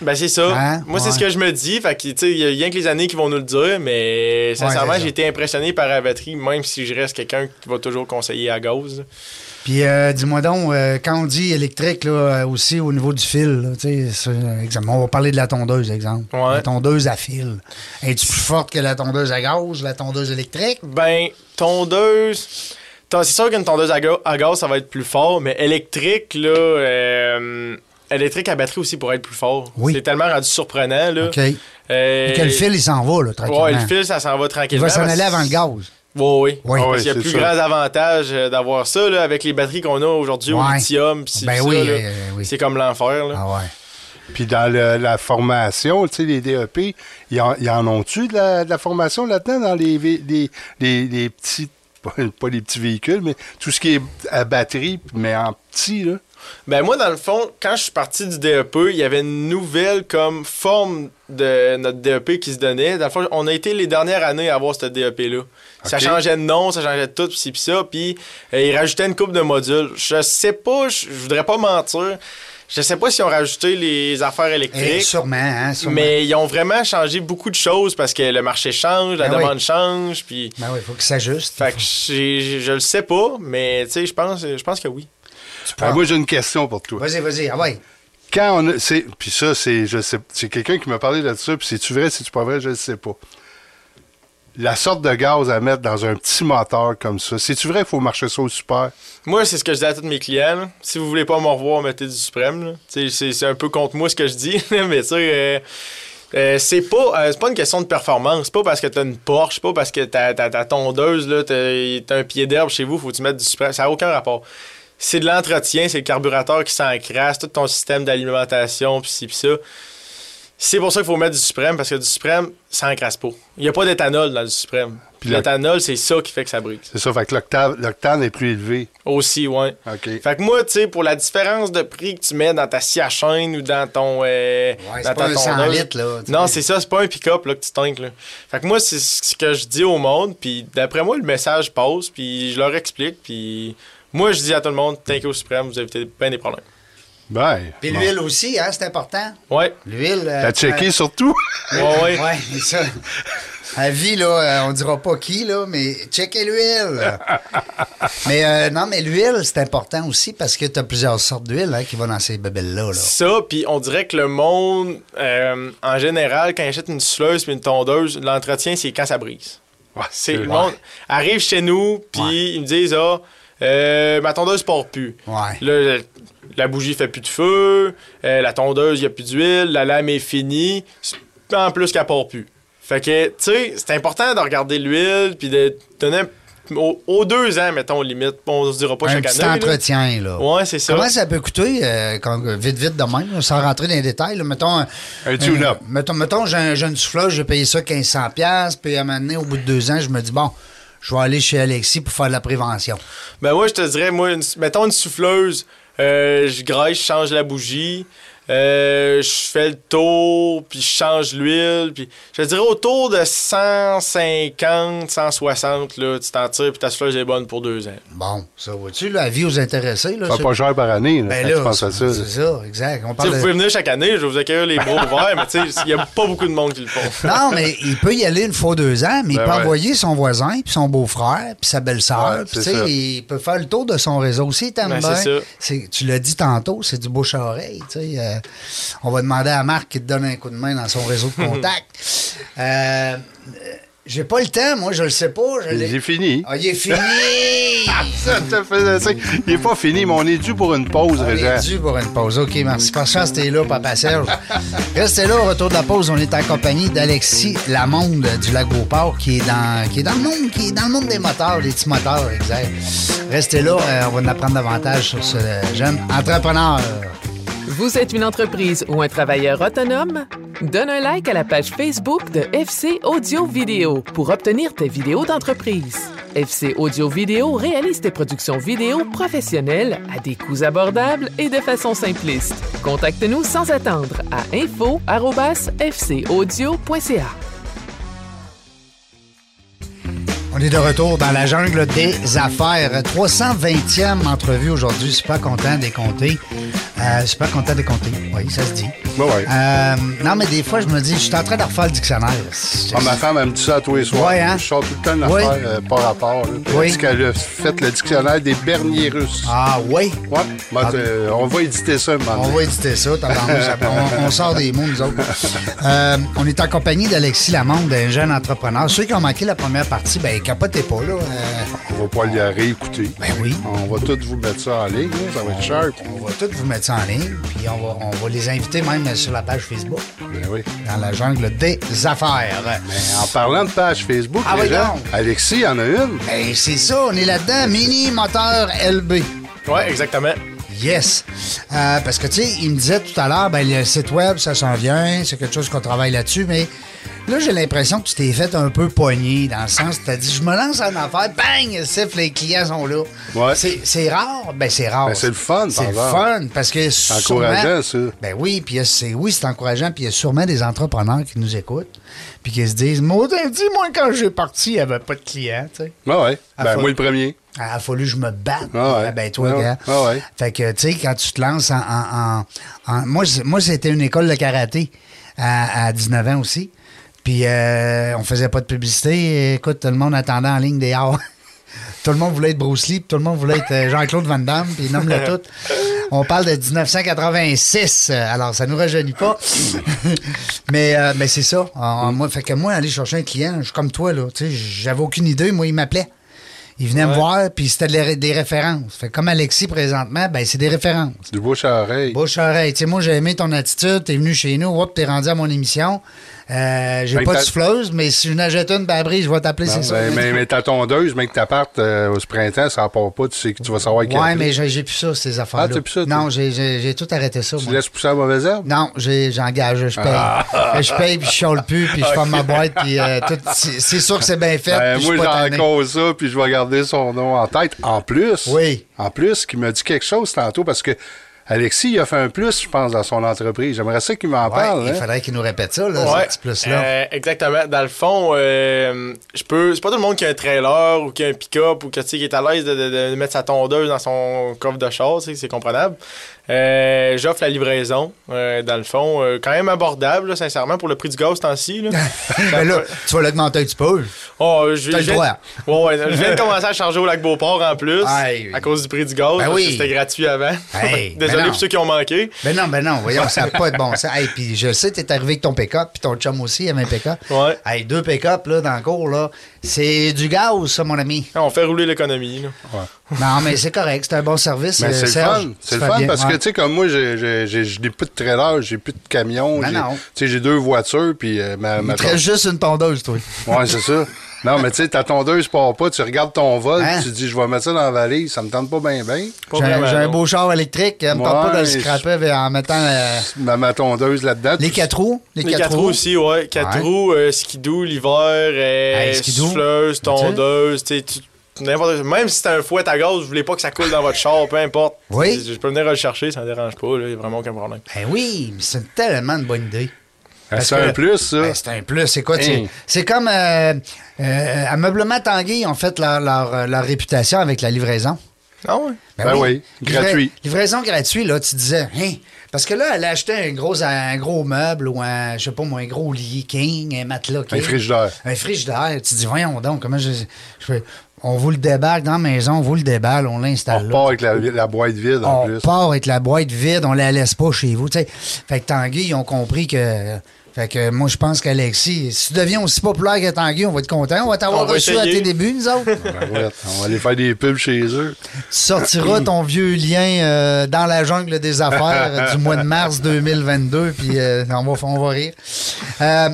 Ben, c'est ça. Hein? Moi, c'est ce que je me dis. Fait que, tu sais, il y a rien que les années qui vont nous le dire, mais sincèrement, j'ai été impressionné par la batterie, même si je reste quelqu'un qui va toujours conseiller à gaz. Puis, euh, dis-moi donc, euh, quand on dit électrique, là, euh, aussi au niveau du fil, tu sais, on va parler de la tondeuse, exemple. Ouais. La tondeuse à fil. Es-tu plus forte que la tondeuse à gaz, la tondeuse électrique? Ben, tondeuse. ton- C'est sûr qu'une tondeuse à, ga- à gaz, ça va être plus fort, mais électrique, là. euh, électrique à batterie aussi pourrait être plus fort. Oui. C'est tellement rendu surprenant, là. OK. Euh, Et que le fil, il s'en va, là, tranquillement. Ouais, le fil, ça s'en va il tranquillement. va s'en aller avant le gaz. Oui, oui. Oui. Ah qu'il y a plus sûr. grands avantages euh, d'avoir ça là, avec les batteries qu'on a aujourd'hui au lithium. Ben oui, euh, oui. C'est comme l'enfer. là. Ah ouais. Puis dans le- la formation, tu sais, les DEP, ils en, ils en ont-tu de la, de la formation là-dedans dans les, les, les, les petits, pas, pas les petits véhicules, mais tout ce qui est à batterie, mais en petit, là? Ben moi, dans le fond, quand je suis parti du DEP, il y avait une nouvelle comme forme de notre DEP qui se donnait. Dans le fond, on a été les dernières années à avoir ce DEP-là. Ça changeait de nom, ça changeait de tout, pis ça, puis euh, ils rajoutaient une coupe de modules. Je sais pas, je je voudrais pas mentir, je sais pas si on rajouté les affaires Eh, électriques. sûrement, hein, sûrement. Mais ils ont vraiment changé beaucoup de choses parce que le marché change, la Ben oui. demande change, puis... Ben oui, il faut qu'il s'ajuste. Fait que j'ai- j'ai- je le sais pas, mais tu sais, je pense, je pense que oui. Tu Ah, prends- moi, j'ai une question pour toi. Vas-y, vas-y. Ah ouais. Quand on a. c'est- Puis ça, c'est. Je sais. C'est quelqu'un qui m'a parlé de ça, puis c'est-tu vrai, c'est-tu pas vrai, je ne sais pas. La sorte de gaz à mettre dans un petit moteur comme ça, c'est-tu vrai qu'il faut marcher ça au super? Moi, c'est ce que je dis à tous mes clients. Si vous voulez pas me revoir, mettez du suprême. C'est un peu contre moi ce que je dis, mais tu sais, euh, euh, c'est pas, euh, pas une question de performance. C'est pas parce que t'as une Porsche, pas parce que t'as ta tondeuse, t'as un pied d'herbe chez vous, faut que tu mettes du suprême. Ça n'a aucun rapport. C'est de l'entretien, c'est le carburateur qui s'encrasse, tout ton système d'alimentation, pis ci, pis ça. C'est pour ça qu'il faut mettre du suprême, parce que du suprême, ça encrasse pas. Il n'y a pas d'éthanol dans du suprême. L'éthanol, c'est ça qui fait que ça brise. C'est ça, fait que l'octane est plus élevé. Aussi, ouais. OK. Fait que moi, tu sais, pour la différence de prix que tu mets dans ta scie à chaîne ou dans ton. euh, Ouais, dans c'est pas ta un 100 tondeuse. litres, là, Non, c'est ça, c'est pas un pick-up là, que tu. Là. Fait que moi, c'est ce que je dis au monde, puis d'après moi, le message passe, puis je leur explique, puis moi, je dis à tout le monde, tanker au suprême, vous évitez bien des problèmes. Ben. Puis bon. l'huile aussi, hein, c'est important. Ouais, L'huile. euh, T'as checké surtout? ouais, ouais. Ouais, c'est ça. À vie, là, euh, on dira pas qui, là, mais checkez l'huile. mais euh, non, mais l'huile, c'est important aussi parce que tu as plusieurs sortes d'huile hein, qui vont dans ces bébelles-là. Là. Ça, puis on dirait que le monde, euh, en général, quand il achète une souffleuse puis une tondeuse, l'entretien, c'est quand ça brise. Ouais, C'est le ouais. monde arrive chez nous, puis Ouais. ils me disent Ah, euh, ma tondeuse part plus. Ouais. Là, la, la bougie fait plus de feu, euh, la tondeuse, il n'y a plus d'huile, la lame est finie, c'est- en plus qu'elle part plus. Fait que, tu sais, c'est important de regarder l'huile, puis de donner au- aux deux ans, mettons, limite. On se dira pas Un chaque petit année. là. entretien, là. Ouais, c'est ça. Comment ça peut coûter, euh, quand- vite, vite de même, là, sans rentrer dans les détails? là, mettons, un, Un tune-up. euh, mettons, mettons j'ai un jeune souffleur, j'ai payé ça 1500$, piastres, puis à un moment donné, au bout de deux ans, je me dis, bon, je vais aller chez Alexis pour faire de la prévention. Ben moi, je te dirais, moi, une- mettons une souffleuse, euh, je graisse, je change la bougie, euh, je fais le tour, puis je change l'huile, puis je te dirais autour de 150, 160, là, tu t'en tires, puis ta souffleuse est bonne pour deux ans. Bon, ça va-tu, la vie aux intéressés? Là, Ça ça- pas cher par année, là, Ben là, tu penses à ça. c'est ça, exact. On vous pouvez venir chaque année, je vais vous accueillir les bras ouverts, mais tu sais, il n'y a pas beaucoup de monde qui le font. Non, mais il peut y aller une fois deux ans, mais il Ben peut ouais. envoyer son voisin, puis son beau-frère, puis sa belle-sœur. Ouais, c'est il peut faire le tour de son réseau aussi, Ben, c'est ça. C'est- Tu l'as dit tantôt, c'est du bouche à oreille. tu sais, euh, on va demander à Marc qui te donne un coup de main dans son réseau de contact. Euh, euh, J'ai pas le temps, moi, je le sais pas. est fini. Ah, il est fini! Ça fait ça. Il est pas fini, mais on est dû pour une pause, On est dû pour une pause. OK, merci. Par chance, t'es là, Papa Serge. Restez là, au retour de la pause, on est en compagnie d'Alexis Lamonde du Lac Beauport, qui est dans qui est dans le monde, qui est dans le monde des moteurs, des petits moteurs, exact. Restez là, euh, on va en apprendre davantage sur ce jeune entrepreneur. Vous êtes une entreprise ou un travailleur autonome? Donne un like à la page Facebook de FC Audio Vidéo pour obtenir tes vidéos d'entreprise. FC Audio Vidéo réalise tes productions vidéo professionnelles à des coûts abordables et de façon simpliste. Contacte-nous sans attendre à info@fcaudio.ca. On est de retour dans la jungle des affaires. 320e entrevue aujourd'hui. Super content des compter. Euh, super content des compter. Oui, ça se dit. Ouais, ouais. Euh, non, mais des fois, je me dis, je suis en train de refaire le dictionnaire. Ah, ma femme, elle me dit ça tous les soirs. Ouais, hein? Je sors tout le temps une Oui. euh, par rapport. là. Oui. dit qu'elle a fait le dictionnaire des berniers russes. Ah, oui? Ben, Ah. euh, on va éditer ça moment On va éditer ça, on, on sort des mots, nous autres. On est en compagnie d'Alexis Lamonde, un jeune entrepreneur. Ceux qui ont manqué la première partie, ben capotez pas, là. On va pas le réécouter. ben oui. On va tous vous mettre ça en ligne. là. Ça va être sharp. On va tous vous mettre ça en ligne, puis on va, on va les inviter même sur la page Facebook, Ben oui. dans la jungle des affaires. Mais en parlant de page Facebook, Ah les gens. Alexis en a une. Ben, c'est ça, on est là-dedans. Mini moteur LB. Ouais, exactement. Yes. Euh, parce que, tu sais, il me disait tout à l'heure, ben, le site web, ça s'en vient, c'est quelque chose qu'on travaille là-dessus, mais là, j'ai l'impression que tu t'es fait un peu pogné, dans le sens, tu as dit, je me lance en affaire, bang, siffle, les clients sont là. Ouais. C'est, rare, ben, c'est rare. Ben, c'est le fun, C'est le fun, parce que C'est encourageant, ça. Ben oui, puis c'est, oui, c'est encourageant, puis il y a sûrement des entrepreneurs qui nous écoutent, puis qui se disent, dis-moi, quand j'ai parti, il n'y avait pas de clients, tu sais. Ouais, ouais. Ah, Ben, faut- moi, le premier. Il a fallu que je me batte. Ah ouais. Ben toi, Ah ouais. gars. Ah ouais. Fait que, tu sais, quand tu te lances en... en- en- en- moi, moi, c'était une école de karaté à, à 19 ans aussi. Puis euh, on faisait pas de publicité. Écoute, tout le monde attendait en ligne des arts. tout le monde voulait être Bruce Lee, puis tout le monde voulait être euh, Jean-Claude Van Damme, puis nomme-le tout. On parle de 1986, euh, alors ça nous rajeunit pas. mais euh, mais c'est ça. Moi, fait que moi, aller chercher un client, je suis comme toi, là. Tu sais, j'avais aucune idée. Moi, il m'appelait. Il venait me voir, puis c'était des, des références. Fait comme Alexis, présentement, ben c'est des références. Du bouche à oreille. Bouche à oreille. Tu sais, moi, j'ai aimé ton attitude. T'es venu chez nous. Hop, t'es rendu à mon émission. Euh, j'ai Ben, pas de souffleuse, mais si je n'achète une, ben après, je vais t'appeler, Non, c'est ça. ben, mais, mais ta tondeuse, mais que t'appartes euh, au printemps, ça part pas, tu sais que tu vas savoir a Ouais, mais j'ai plus ça, ces affaires-là. Ah, t'as plus ça? Non, j'ai- tout arrêté ça, Tu moi. laisses pousser la mauvaise herbe? Non, j'engage, je paye. Je paye, puis je chiale plus, puis je ferme ma boîte, puis euh. C'est sûr que c'est bien fait. Ben, moi, j'en cause ça, puis je vais garder son nom en tête. En plus, Oui. en plus, qui m'a dit quelque chose tantôt, parce que Alexis, il a fait un plus, je pense, dans son entreprise. J'aimerais ça qu'il m'en Ouais, parle. il hein. faudrait qu'il nous répète ça, là, Ouais, ce petit plus-là. euh, exactement. Dans le fond, euh, je peux. C'est pas tout le monde qui a un trailer ou qui a un pick-up ou qui est à l'aise de, de- de mettre sa tondeuse dans son coffre de char, c'est comprenable. Euh, J'offre la livraison, euh, dans le fond, euh, quand même abordable, là, sincèrement, pour le prix du gaz ce temps-ci. là. ben là, tu vas l'augmenter un petit peu. Oh, je, T'as le droit. Ouais, ouais, je viens de commencer à charger au lac Beauport en plus, à cause du prix du gaz. Ben oui. C'était gratuit avant. Ben Désolé pour ceux qui ont manqué. Ben non, ben non, voyons, ça n'a pas de bon sens. Hey, puis je sais, t'es arrivé avec ton pick-up, puis ton chum aussi avait un pick-up. Ouais. Hey, deux pick-up, là, dans le cours, là, c'est du gaz, ça, mon ami. On fait rouler l'économie. là. Non, mais c'est correct, c'est un bon service. Mais euh, c'est le Serge. fun. C'est le fun bien, parce ouais. que, tu sais, comme moi, j'ai- j'ai j'ai- je n'ai plus de trailer, j'ai plus de camion. Ben j'ai- non. Tu sais, j'ai deux voitures, puis euh, ma, ma Il te reste juste une tondeuse, toi. Ouais, c'est ça. Non, mais tu sais, ta tondeuse part pas, tu regardes ton vol, Hein? tu dis, je vais mettre ça dans la valise, ça me tente pas bien, bien. J'ai un, beau char électrique, elle me tente pas de le scraper en mettant euh, Ma, ma tondeuse là-dedans. les quatre roues. Les, Les quatre roues aussi, ouais. Quatre Ouais. roues, euh, skidoo l'hiver, euh, Hey, skidoo. souffleuse, tondeuse, tu sais, Même si c'est un fouet à gaz, vous voulez pas que ça coule dans votre char, peu importe. Oui. Je peux venir le chercher, ça ne dérange pas, là, y a vraiment aucun problème. Ben oui, mais c'est tellement une bonne idée. Ah, C'est un plus, ça. Ben, c'est un plus. C'est quoi? tu Hein. C'est comme euh, euh, Ameublement Tanguy ont fait leur, leur, euh, leur réputation avec la livraison. Ah ouais? Ben oui, Livra- gratuit. livraison gratuite, là, tu disais, hein? Parce que là, elle a acheté un gros, un gros meuble ou un, je sais pas moi, un gros lit king, un matelas king. Un frigidaire. Un frigidaire. Tu dis, voyons donc, comment je. je fais- on vous le déballe dans la maison, on vous le déballe, on On l'installe là. repart avec la, la boîte vide, en On plus. part avec la boîte vide, on la laisse pas chez vous. tu sais. Fait que Tanguy, ils ont compris que. Fait que moi, je pense qu'Alexis, si tu deviens aussi populaire que Tanguy, on va être content. On va t'avoir On reçu à tes débuts, nous autres. Ben ouais, on va aller faire des pubs chez eux. Tu sortiras ton vieux lien euh, dans la jungle des affaires du mois de mars 2022, puis euh, on, va, on va rire. Euh,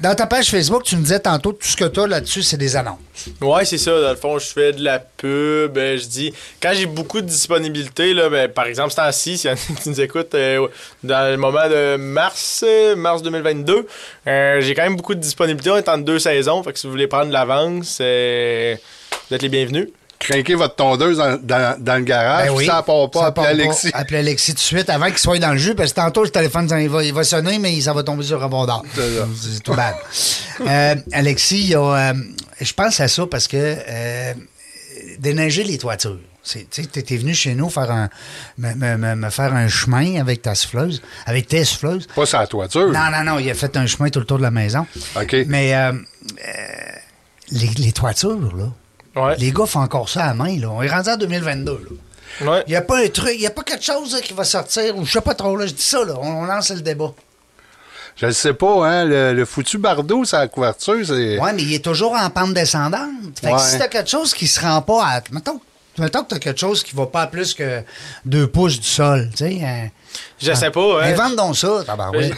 dans ta page Facebook, tu me disais tantôt, tout ce que tu as là-dessus, c'est des annonces. Ouais, c'est ça. Dans le fond, je fais de la pub. euh, je dis, quand j'ai beaucoup de disponibilité, là, ben, par exemple, ce temps-ci, s'il y en a qui nous écoutent euh, dans le moment de mars, euh, mars 2022, euh, j'ai quand même beaucoup de disponibilité. On est en deux saisons. Fait que si vous voulez prendre de l'avance, vous êtes les bienvenus. Crinquez votre tondeuse dans, dans- dans le garage, Ben oui. ça part pas, Ça appelez Alexis. pas. Appelez Alexis tout de suite avant qu'il soit dans le jeu, parce que tantôt, le téléphone, il va, il va sonner, mais ça va tomber sur le. C'est tout bad. Euh, Alexis, euh, je pense à ça parce que euh, déneiger les toitures. Tu sais, t'es venu chez nous faire un, me, me- me- me faire un chemin avec ta souffleuse, avec tes souffleuses. Pas la toiture. Non, non, non, il a fait un chemin tout le tour de la maison. OK. Mais euh, euh, les, les toitures, là, Ouais. les gars font encore ça à main. Là. On est rendu en 2022. Là. Ouais. Il n'y a pas un truc, il n'y a pas quelque chose là, qui va sortir, ou je sais pas trop, là, je dis ça, là, on, on lance le débat. Je ne sais pas, hein, le, le foutu bardeau, la couverture, c'est... Ouais, mais il est toujours en pente descendante. Fait que Ouais. si t'as quelque chose qui se rend pas à. Mettons, mettons que t'as quelque chose qui va pas à plus que deux pouces du sol, tu sais. hein. Je sais pas, hein. Invente donc ça, tabarouette.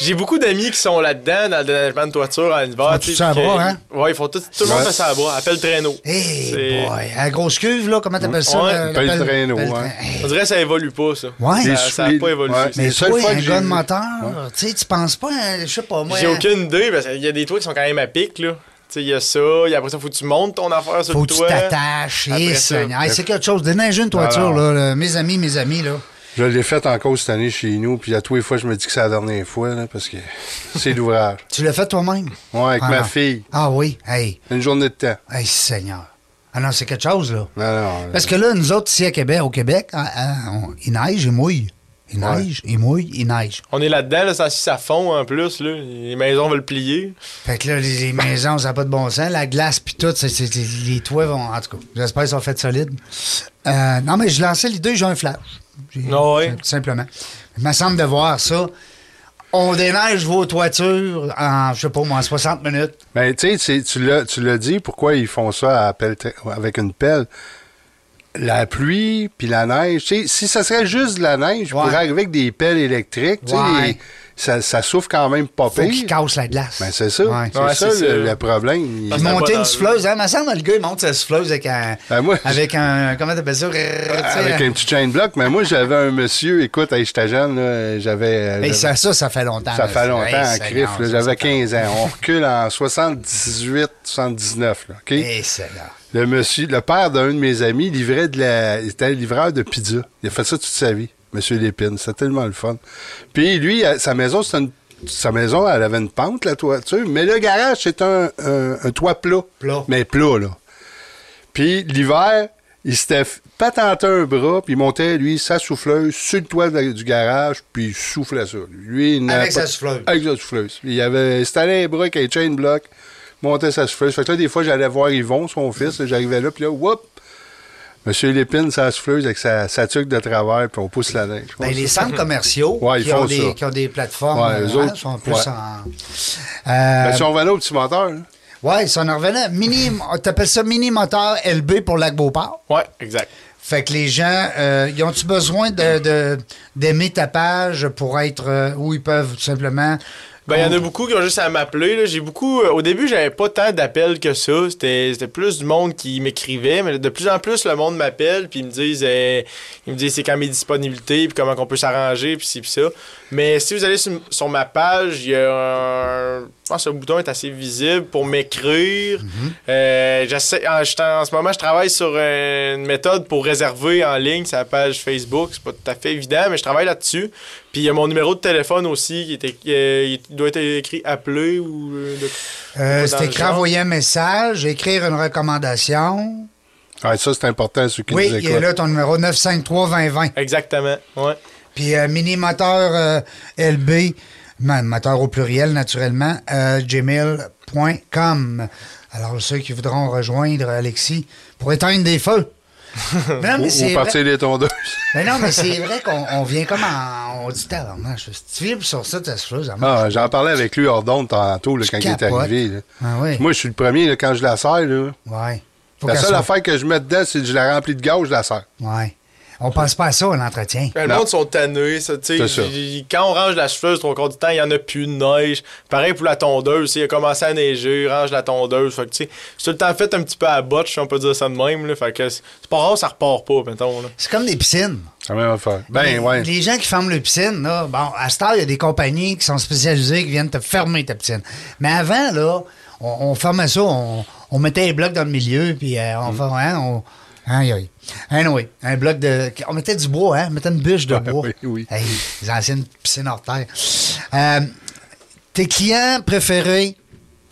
J'ai beaucoup d'amis qui sont là-dedans, dans le déneigement de toiture en hiver. Ils font tu tout à bras, que- hein? Ouais, ils font tout, tout le monde fait ça à bras. Appelle traîneau. Hey boy, la grosse cuve, là, comment t'appelles ça? Ouais, le- pelle le traîneau. Hey. On dirait que ça évolue pas, ça. Ouais. Ça- ça a soufflets- pas évolué. ouais. Mais toi, fois un que gars j'ai de moteur, tu sais, tu penses pas, hein, je sais pas, moi. J'ai hein, aucune idée, parce qu'il y a des toits qui sont quand même à pic, là. Tu sais, il y a ça, et après ça, faut que tu montes ton affaire sur Faut le que tu toit. t'attaches. Eh, ça. Seigneur. Hey, c'est quelque chose. Déneiger une toiture, Alors. là, là, Mes amis, mes amis, là. Je l'ai fait encore cette année chez nous, puis à tous les fois, je me dis que c'est la dernière fois, là, parce que c'est l'ouvrage. Tu l'as fait toi-même? Ouais, avec Ah, ma non. fille. Ah oui. Hey. Une journée de temps. Hey, Seigneur. Ah non, c'est quelque chose, là. Non, non. Parce que là, nous autres, ici à Québec, au Québec, hein, hein, on- il neige, il mouille. Il Ouais. neige, il mouille, il neige. On est là-dedans, là, ça, ça fond en plus, là. Les maisons veulent plier. Fait que là, les, les maisons, ça n'a pas de bon sens. La glace, puis tout, les toits vont. En tout cas, j'espère qu'ils sont faits solides. Euh, non, mais je lançais l'idée, j'ai un flash. J'ai- Ah sim- Simplement. Il me semble de voir ça. On déneige vos toitures en, je sais pas moi, en 60 minutes. Ben, tu sais, tu l'as- tu l'as dit, pourquoi ils font ça à pelle- avec une pelle? La pluie puis la neige, tu sais, si ça serait juste de la neige, je pourrais arriver avec des pelles électriques, Ouais. Ça, ça souffle quand même pas Faut qu'il pire. casse la glace. Ben, c'est ça. Ouais. C'est Ouais, ça, le, ça. le problème. Il- Ah, Puis c'est monter pas une souffleuse, hein? Me semble le gars, il monte sa souffleuse avec un. Ben, moi, avec un. Comment t'appelles ça? Tu sais, avec un petit chain block. Mais moi, j'avais un monsieur, écoute, hey, j'étais jeune, là, j'avais. euh, j'avais- ça, ça, ça fait longtemps. Ça là. fait longtemps, en crif. J'avais ça- 15 ans. On recule en 78, 79. Là, OK? Hey, Seigneur. Le monsieur, le père d'un de mes amis livrait de la. Il était livreur de pizza. Il a fait ça toute sa vie, monsieur Lépine. C'était tellement le fun. Puis lui, sa maison, une. Sa maison, elle avait une pente, la toiture, mais le garage, c'est un, un- un toit plat. Plat. Mais plat, là. Puis l'hiver, il s'était patenté un bras, puis il montait, lui, sa souffleuse sur le toit de- du garage, puis il soufflait ça. Lui, il Avec pas- sa souffleuse. Avec sa souffleuse. Il avait installé un bras avec un chain block, montait sa souffleuse. Fait que là, des fois, j'allais voir Yvon, son fils, j'arrivais là, puis là, whoop! Monsieur Lépine, sa souffleuse avec sa, sa tuque de travers, puis on pousse la neige. Ben, les centres commerciaux Ouais, ils qui, ont des, ça. qui ont des plateformes Ouais, eux autres, sont plus ouais. en. Euh, Ben, si on revenait au petit moteur, là, Ouais, ça en revenait. Mini, t'appelles ça mini moteur LB pour Lac Beauport. Ouais, exact. Fait que les gens, euh, ils ont-tu besoin de, de- d'aimer ta page pour être euh, où ils peuvent tout simplement. Ben, il y en a beaucoup qui ont juste à m'appeler. là. J'ai beaucoup. euh, au début, j'avais pas tant d'appels que ça. C'était c'était plus du monde qui m'écrivait. Mais de plus en plus, le monde m'appelle. Puis ils me disent euh, ils me disent c'est quand mes disponibilités. Puis comment on peut s'arranger. Puis ci, puis ça. Mais si vous allez sur, sur ma page, il y a un. Je pense que le bouton est assez visible pour m'écrire. Euh, j'essaie- en, en ce moment, je travaille sur une méthode pour réserver en ligne sa page Facebook. C'est pas tout à fait évident, mais je travaille là-dessus. Puis il y a mon numéro de téléphone aussi qui était, euh, il doit être écrit appeler ou. euh, de- Euh, c'est écrit envoyer un message, écrire une recommandation. ouais, ça, c'est important, ceux qui Oui, nous il est là ton numéro 953-2020. Exactement. Ouais. Puis euh, mini moteur euh, LB, moteur au pluriel naturellement, euh, gmail.com. Alors ceux qui voudront rejoindre Alexis pour éteindre des feux. Mais non, mais Ou, c'est ou vrai- partir tondeuses. mais non, mais c'est vrai qu'on on vient comme en. On dit tabarnak, si tu vibres sur ça, ça marche. Ah, J'en parlais avec lui hors d'onde tantôt, là, quand il est arrivé. là. Ah oui. Moi, je suis le premier, là, quand je la sers, là, Ouais. Faut la seule soit- affaire que je mets dedans, c'est que je la remplis de gaz, je la sers. Ouais. On pense pas à ça, un entretien. Ben, Le Non. monde sont tannés, ça, Quand on range la souffleuse, trois quarts du temps, il y en a plus de neige. Pareil pour la tondeuse, il a commencé à neiger, range la tondeuse. Fait que, tu sais, c'est tout le temps fait un petit peu à botche, si on peut dire ça de même, là. Fait que c'est pas rare, ça repart pas, mettons, là. C'est comme des piscines. C'est la même affaire. Ben, les, ouais. les gens qui ferment les piscines, là, bon, à heure, il y a des compagnies qui sont spécialisées qui viennent te fermer ta piscine. Mais avant, là, on, on fermait ça, on, on mettait les blocs dans le milieu, puis euh, Mm. on fait, hein, on. Aïe, aïe. Anyway, un bloc de. On mettait du bois, hein? On mettait une bûche de Ouais, bois. oui, oui. Hey, les anciennes piscines hors terre. Euh, tes clients préférés,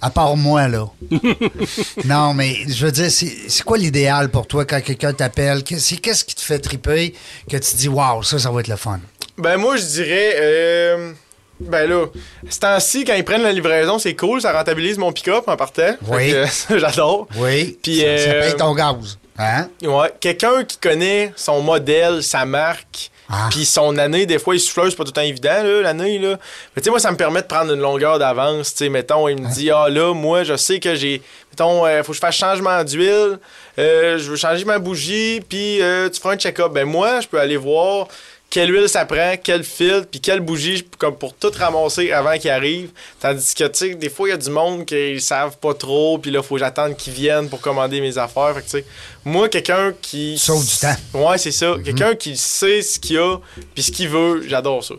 à part moi, là? non, mais je veux dire, c'est quoi l'idéal pour toi quand quelqu'un t'appelle? Qu'est- Qu'est-ce qui te fait triper que tu dis, waouh, ça, ça va être le fun? Ben, moi, je dirais. euh, Ben là, ce temps-ci, quand ils prennent la livraison, c'est cool, ça rentabilise mon pick-up en partant. Oui. ça, j'adore. Oui. Puis, ça, ça euh, paye ton gaz. Hein? Ouais, quelqu'un qui connaît son modèle, sa marque, Ah. puis son année, des fois, il souffle, c'est pas tout le temps évident, l'année, là. Mais tu sais, moi, ça me permet de prendre une longueur d'avance, tu sais, mettons, il me dit, ah là, moi, je sais que j'ai, mettons, euh, faut que je fasse changement d'huile, euh, je veux changer ma bougie, puis euh, tu feras un check-up. Ben moi, je peux aller voir quelle huile ça prend, quel filtre, puis quelle bougie, comme pour tout ramasser avant qu'il arrive. Tandis que, tu sais, des fois, il y a du monde qui ils savent pas trop, puis là, faut que j'attende qu'ils viennent pour commander mes affaires. Fait que, tu sais, moi, quelqu'un qui... Sauve du temps. Ouais, c'est ça. Quelqu'un qui sait ce qu'il a, puis ce qu'il veut, j'adore ça.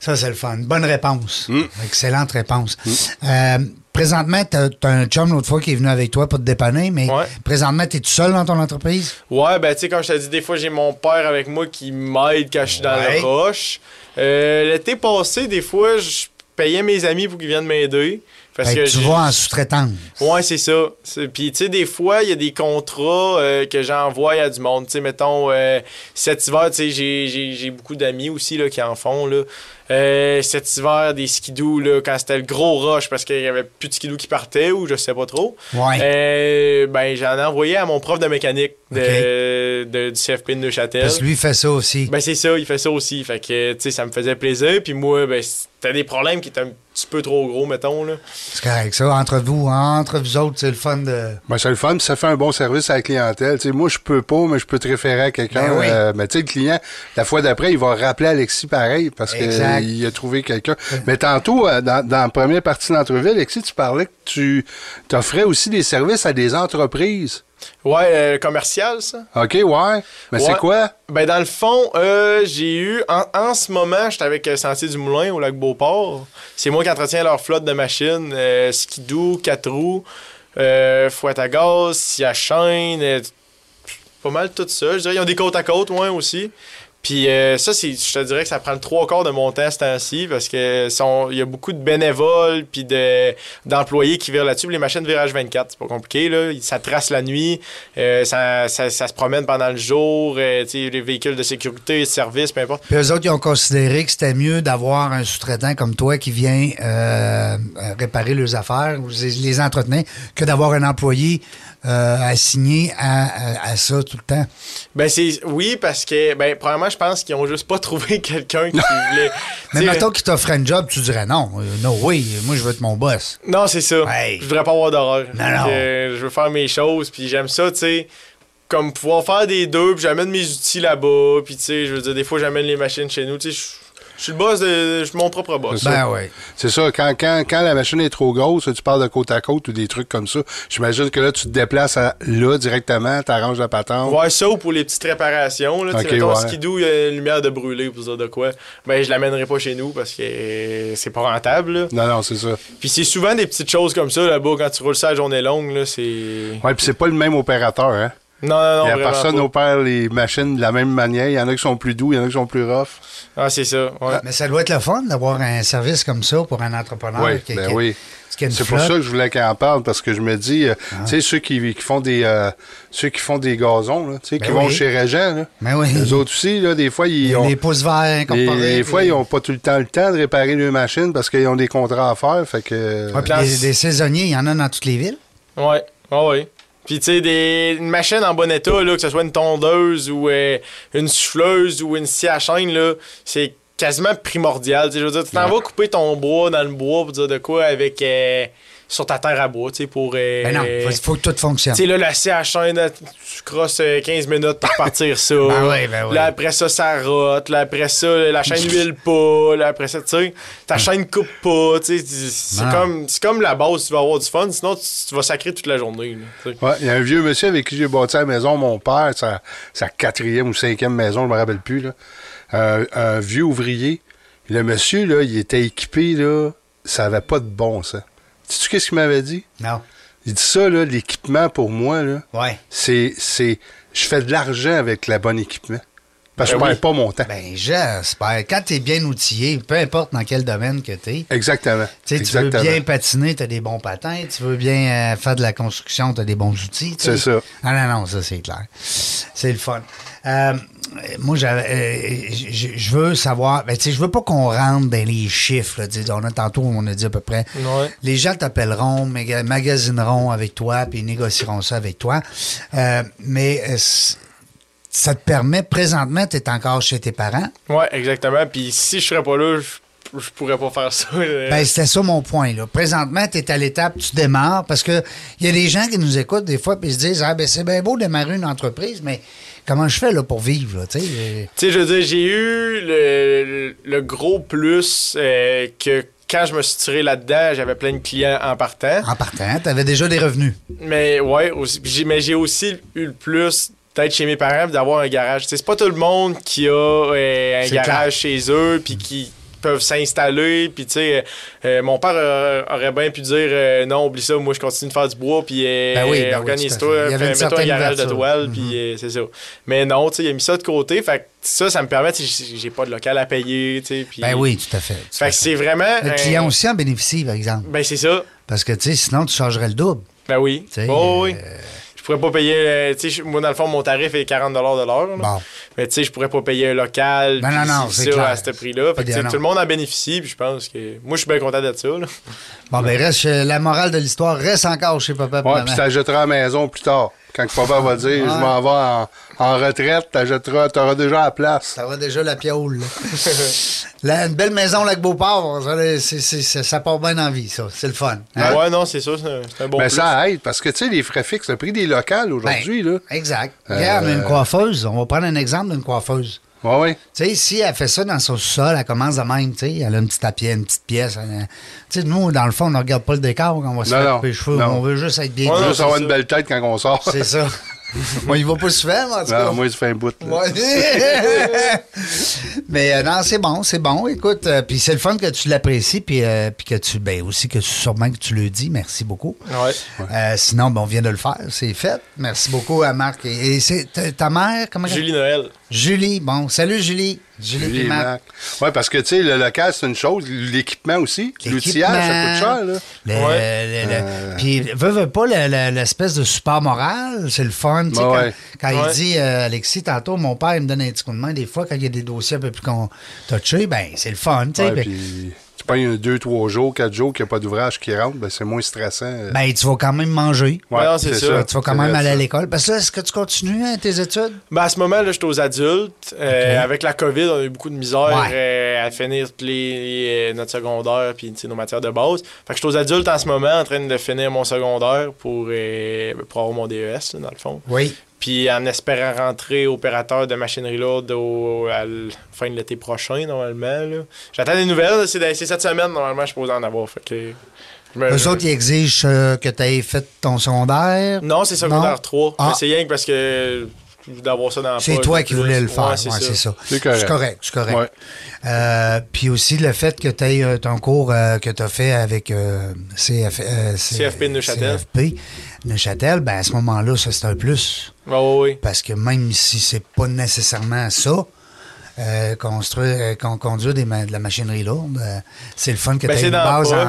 Ça, c'est le fun. Bonne réponse. Mm. Excellente réponse. Euh, présentement, tu as, un chum l'autre fois qui est venu avec toi pour te dépanner, mais Ouais. présentement, tu es tout seul dans ton entreprise? Ouais, ben, tu sais, comme je t'ai dit, des fois, j'ai mon père avec moi qui m'aide quand je suis dans Ouais. le roche. Euh, L'été passé, des fois, je payais mes amis pour qu'ils viennent m'aider. Parce Fait que que tu vas en sous-traitance. Ouais, c'est ça. Puis, tu sais, des fois, il y a des contrats euh, que j'envoie à du monde. Tu sais, mettons, euh, cet hiver, tu sais, j'ai- beaucoup d'amis aussi là, qui en font. Là. Euh, cet hiver, des skidoo, là, quand c'était le gros rush parce qu'il y avait plus de skidoo qui partaient ou je sais pas trop. Ouais. Euh, ben, j'en ai envoyé à mon prof de mécanique de, de- du CFP de Neuchâtel. Parce que lui, il fait ça aussi. Ben, c'est ça, il fait ça aussi. Fait que, tu sais, ça me faisait plaisir. Puis moi, ben, c'était des problèmes qui étaient un petit peu trop gros, mettons, là. C'est correct, ça. Entre vous, entre vous autres, c'est le fun de. Ben, c'est le fun, puis ça fait un bon service à la clientèle. Tu sais, moi, je peux pas, mais je peux te référer à quelqu'un. Ben oui. Euh, mais tu sais, le client, la fois d'après, il va rappeler Alexis pareil, parce que Exact. Exact. il a trouvé quelqu'un. Mais tantôt, euh, dans, dans la première partie de l'entrevue, Alexis, tu parlais que tu offrais aussi des services à des entreprises. Ouais, euh, commercial, ça. OK, ouais. Mais c'est Ouais. quoi? Ben, dans le fond, euh, j'ai eu. En, en ce moment, j'étais avec euh, Sentier du Moulin au lac Beauport. C'est moi qui entretiens leur flotte de machines. Euh, skidoo, 4 roues, euh, fouette à gaz, scie à chaîne. pas mal tout ça. Je dirais, ils ont des côtes à côte, moi aussi. Puis euh, ça, c'est, je te dirais que ça prend le trois quarts de mon temps ce temps-ci parce que il y a beaucoup de bénévoles puis de, d'employés qui virent là-dessus. Les machines virage 24, c'est pas compliqué. Là. Ça trace la nuit, euh, ça, ça- ça se promène pendant le jour, euh, les véhicules de sécurité, de service, peu importe. Puis eux autres, ils ont considéré que c'était mieux d'avoir un sous-traitant comme toi qui vient euh, euh, réparer leurs affaires les, entretenir que d'avoir un employé assigné à, à- à ça tout le temps. Ben c'est oui parce que ben premièrement je pense qu'ils ont juste pas trouvé quelqu'un qui voulait. Mais mettons qu'il t'offrait un job, tu dirais non. euh, non, oui, moi, je veux être mon boss. Non, c'est ça. Hey. Je voudrais pas avoir d'horreur. Non, non. Je veux faire mes choses, puis j'aime ça, tu sais, comme pouvoir faire des deux, puis j'amène mes outils là-bas, puis tu sais, je veux dire, des fois, j'amène les machines chez nous, tu sais, je suis le boss de... Je suis mon propre boss. C'est Ben oui. C'est ça, quand, quand, quand la machine est trop grosse, tu parles de côte à côte ou des trucs comme ça. J'imagine que là, tu te déplaces à- là directement, t'arranges la patente. Ouais, ça ou pour les petites réparations, là, tu sais, Ok, mettons, ouais. skidoo, il y a une lumière de brûler, pour dire de quoi, ben je l'amènerai pas chez nous, parce que euh, c'est pas rentable, là. Non, non, c'est ça. Puis c'est souvent des petites choses comme ça, là-bas, quand tu roules ça à journée longue, là, c'est... Ouais, puis c'est pas le même opérateur, hein. Non, non, non, personne pas. opère les machines de la même manière. Il y en a qui sont plus doux, il y en a qui sont plus rough. Ah, c'est ça, ouais. Mais ça doit être le fun d'avoir un service comme ça pour un entrepreneur. oui, qui- ben qui- oui. C'est pour ça que je voulais qu'elle en parle, parce que je me dis, euh, Ah. tu sais, ceux qui, qui font des euh, ceux qui font des gazons, là, tu sais, Ben qui vont oui. chez Régent, là. Ben oui. Les autres aussi, là, des fois, ils ont. Les pouces verts incorporés. Des, des fois, ils n'ont pas tout le temps le temps de réparer leurs machines parce qu'ils ont des contrats à faire. Fait que. Ouais, puis Dans- des, des saisonniers, il y en a dans toutes les villes. Ouais, ouais, ouais. Puis, tu sais, des... une machine en bon état, là, que ce soit une tondeuse ou euh, une souffleuse ou une scie à chaîne, là, c'est quasiment primordial. Tu sais, je veux dire, tu t'en Ouais. vas couper ton bois dans le bois pour dire de quoi avec. euh, sur ta terre à bois, tu sais, pour. euh, Ben non, il faut, que tout fonctionne. Tu sais, là, la scie à chaîne, là, tu crosses euh, 15 minutes pour partir ça. Ben oui, ben oui. Là, après ça, ça rote. Là, après ça, la chaîne huile pas. Là, après ça, tu sais, ta chaîne coupe pas. Tu sais, c'est comme, c'est comme la base, tu vas avoir du fun. Sinon, tu, tu vas sacrer toute la journée. là. Ouais, il y a un vieux monsieur avec qui j'ai bâti la maison, mon père, sa, sa quatrième ou cinquième maison, je me rappelle plus, là. Un, un vieux ouvrier. Le monsieur, là, il était équipé, là, ça avait pas de bon sens. Sais-tu qu'est-ce qu'il m'avait dit? Non. Il dit ça, là, l'équipement pour moi, là, Ouais. c'est, c'est, je fais de l'argent avec le bon équipement. Parce que Ben je oui. perds pas mon temps. Ben, j'espère. Quand tu es bien outillé, peu importe dans quel domaine que tu es, Exactement. tu sais, tu veux bien patiner, tu as des bons patins. Tu veux bien euh, faire de la construction, tu as des bons outils. C'est ça. Ah non, non, ça, c'est clair. C'est le fun. Euh, moi, j'avais, euh, je veux savoir, ben, je veux pas qu'on rentre dans les chiffres. là. On a tantôt, on a dit à peu près. Ouais. Les gens t'appelleront, maga- magasineront avec toi, puis ils négocieront ça avec toi. Euh, mais euh, ça te permet, présentement, tu es encore chez tes parents? Ouais, exactement. Puis si je serais pas là, je, je pourrais pas faire ça. Ben, c'était ça mon point. Là. Présentement, tu es à l'étape, tu démarres, parce que il y a des gens qui nous écoutent des fois et se disent Ah, ben c'est bien beau démarrer une entreprise, mais comment je fais là, pour vivre? tu sais? Je veux dire, j'ai eu le, gros plus euh, que quand je me suis tiré là-dedans, j'avais plein de clients en partant. En partant, tu avais déjà des revenus. Mais ouais, aussi, mais j'ai aussi eu le plus d'être chez mes parents d'avoir un garage. C'est pas tout le monde qui a euh, un garage chez eux puis qui peuvent s'installer puis tu sais euh, mon père euh, aurait bien pu dire euh, non oublie ça moi je continue de faire du bois puis euh, Ben oui, ben oui, organise-toi fais- mets-toi un garage de toile Mhm. puis euh, c'est ça mais non tu sais il a mis ça de côté fait que ça ça me permet j'ai- pas de local à payer tu sais puis Ben oui, tout à fait. tout fait que c'est vraiment Le client aussi en bénéficie, par exemple. ben c'est ça Parce que, tu sais, sinon, tu chargerais le double. ben oui Oh, oui euh, pourrais pas payer euh, tu sais je- moi dans le fond mon tarif est 40 de l'heure. Bon. Mais tu sais, je pourrais pas payer un local. Ben non, non, c'est ça, clair. à ce prix-là. Tout le monde en bénéficie, puis je pense que. Moi, je suis bien content d'être ça. Là. Bon, ben, reste, chez- la morale de l'histoire reste encore chez papa et Ouais, puis t'achèteras à la maison plus tard. Quand papa va dire, Ouais. je m'en vais en, en retraite, t'auras déjà la place. Ça va déjà la piaule. Là, une belle maison, lac Beauport, ça, là, c'est- c'est- ça, ça part bien en vie, ça. C'est le fun. hein? Ouais, non, c'est ça. C'est un, c'est un bon Mais plus. ça aide, parce que, tu sais, les frais fixes, le prix des locales aujourd'hui, Ben, là. Exact. Euh, Regarde, une coiffeuse. On va prendre un exemple d'une coiffeuse. Ouais, ouais. Tu sais, si elle fait ça dans son sol, elle commence de même, tu sais, elle a une petite, tapie- une petite pièce. elle- Tu sais, nous, dans le fond, on ne regarde pas le décor quand on va se Non, faire non, les cheveux. non. On veut juste être bien On veut juste avoir une belle tête quand on sort. C'est ça. Moi, il va pas en tout cas. Non, moi, je fais un bout. Mais euh, non, c'est bon, c'est bon. Écoute, euh, puis c'est le fun que tu l'apprécies, puis, euh, que tu, ben aussi que tu, sûrement que tu le dis. Merci beaucoup. Ouais. Euh, sinon, ben, on vient de le faire, c'est fait. Merci beaucoup à Marc. Et, et c'est ta, mère, comment elle- Julie Noël. Julie. Bon, salut Julie. Julie, Julie puis et Marc. Marc. Ouais, parce que, tu sais, le local, c'est une chose. L'équipement aussi. L'outillage, ça coûte cher, là. Le- Ouais. le- le- Euh. Puis, veut, veut pas, le- le- l'espèce de support moral, c'est le fun. tu sais, quand ouais. quand il dit, euh, Alexis, tantôt, mon père, il me donne un petit coup de main. Des fois, quand il y a des dossiers un peu plus qu'on touchés, ben, c'est le fun. tu sais. Ouais, Puis- puis un deux, trois jours, quatre jours qu'il n'y a pas d'ouvrage qui rentre, ben, c'est moins stressant. Ben, tu vas quand même manger. Ouais, non, c'est ça. Tu vas quand même aller à l'école. Parce que là, est-ce que tu continues hein, tes études? Ben, à ce moment, là, j'étais aux adultes. Euh. Avec la COVID, on a eu beaucoup de misère Ouais. euh, à finir tous les, euh, notre secondaire puis nos matières de base. Fait que j'étais aux adultes en ce moment en train de finir mon secondaire pour, euh, pour avoir mon DES, là, dans le fond. Oui. Puis en espérant rentrer opérateur de machinerie lourde au, à la fin de l'été prochain, normalement. là. J'attends des nouvelles. C'est cette semaine, normalement, je peux en avoir. Fait que, je me- Eux autres, ils exigent euh, que tu aies fait ton secondaire. Non, c'est secondaire Non? 3. Ah. C'est rien que parce que d'avoir ça dans la C'est toi qui plus. voulais le faire. Ouais, c'est ça. C'est correct. C'est correct. Correct. Ouais. Euh, puis aussi le fait que tu aies ton cours euh, que tu as fait avec euh, CF, euh, CFP de Neuchâtel. CFP Neuchâtel, ben à ce moment-là, ça c'est un plus. Ouais, ouais. Parce que même si c'est pas nécessairement ça, euh, construire, euh, con- conduire des ma- de la machinerie lourde, euh, c'est le fun que Ben, tu aies une base en.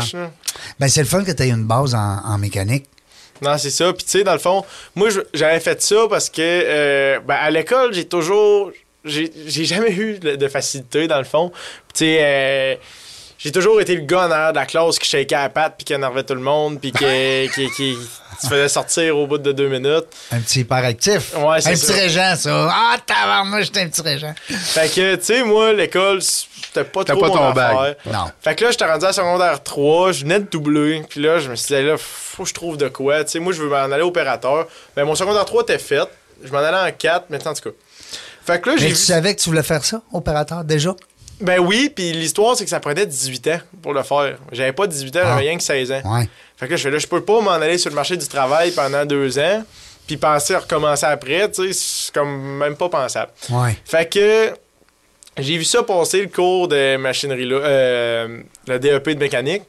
Ben, c'est le fun que tu une base en, mécanique. Non, c'est ça. Puis, tu sais, dans le fond, moi, j'avais fait ça parce que, euh, ben, à l'école, j'ai toujours. J'ai jamais eu de facilité, dans le fond. Tu sais, j'ai toujours été le gars en de la classe qui shakeait la patte, puis qui énervait tout le monde, puis qui, qui, qui se faisait sortir au bout de deux minutes. Un petit hyperactif. Ouais, c'est un ça. petit régent, ça. Ah, tabarnak, j'étais un petit régent. Fait que, tu sais, moi, l'école, c'était pas T'as trop pas mon ton affaire. bag. Non. Fait que là, j'étais rendu à secondaire 3, je venais de doubler. Puis là, je me suis dit, là, faut que je trouve de quoi. Tu sais, moi, je veux m'en aller opérateur. Mais mon secondaire 3 était fait. Je m'en allais en 4, mais en tout cas. Fait que là, j'ai Mais vu. tu savais que tu voulais faire ça, opérateur, déjà? Ben oui, puis l'histoire, c'est que ça prenait 18 ans pour le faire. J'avais pas 18 ans, Ah. j'avais rien que 16 ans. Ouais. Fait que là, je fais là, je peux pas m'en aller sur le marché du travail pendant deux ans, puis penser à recommencer après, tu sais, c'est comme même pas pensable. Ouais. Fait que j'ai vu ça passer le cours de machinerie là, euh, le DEP de mécanique.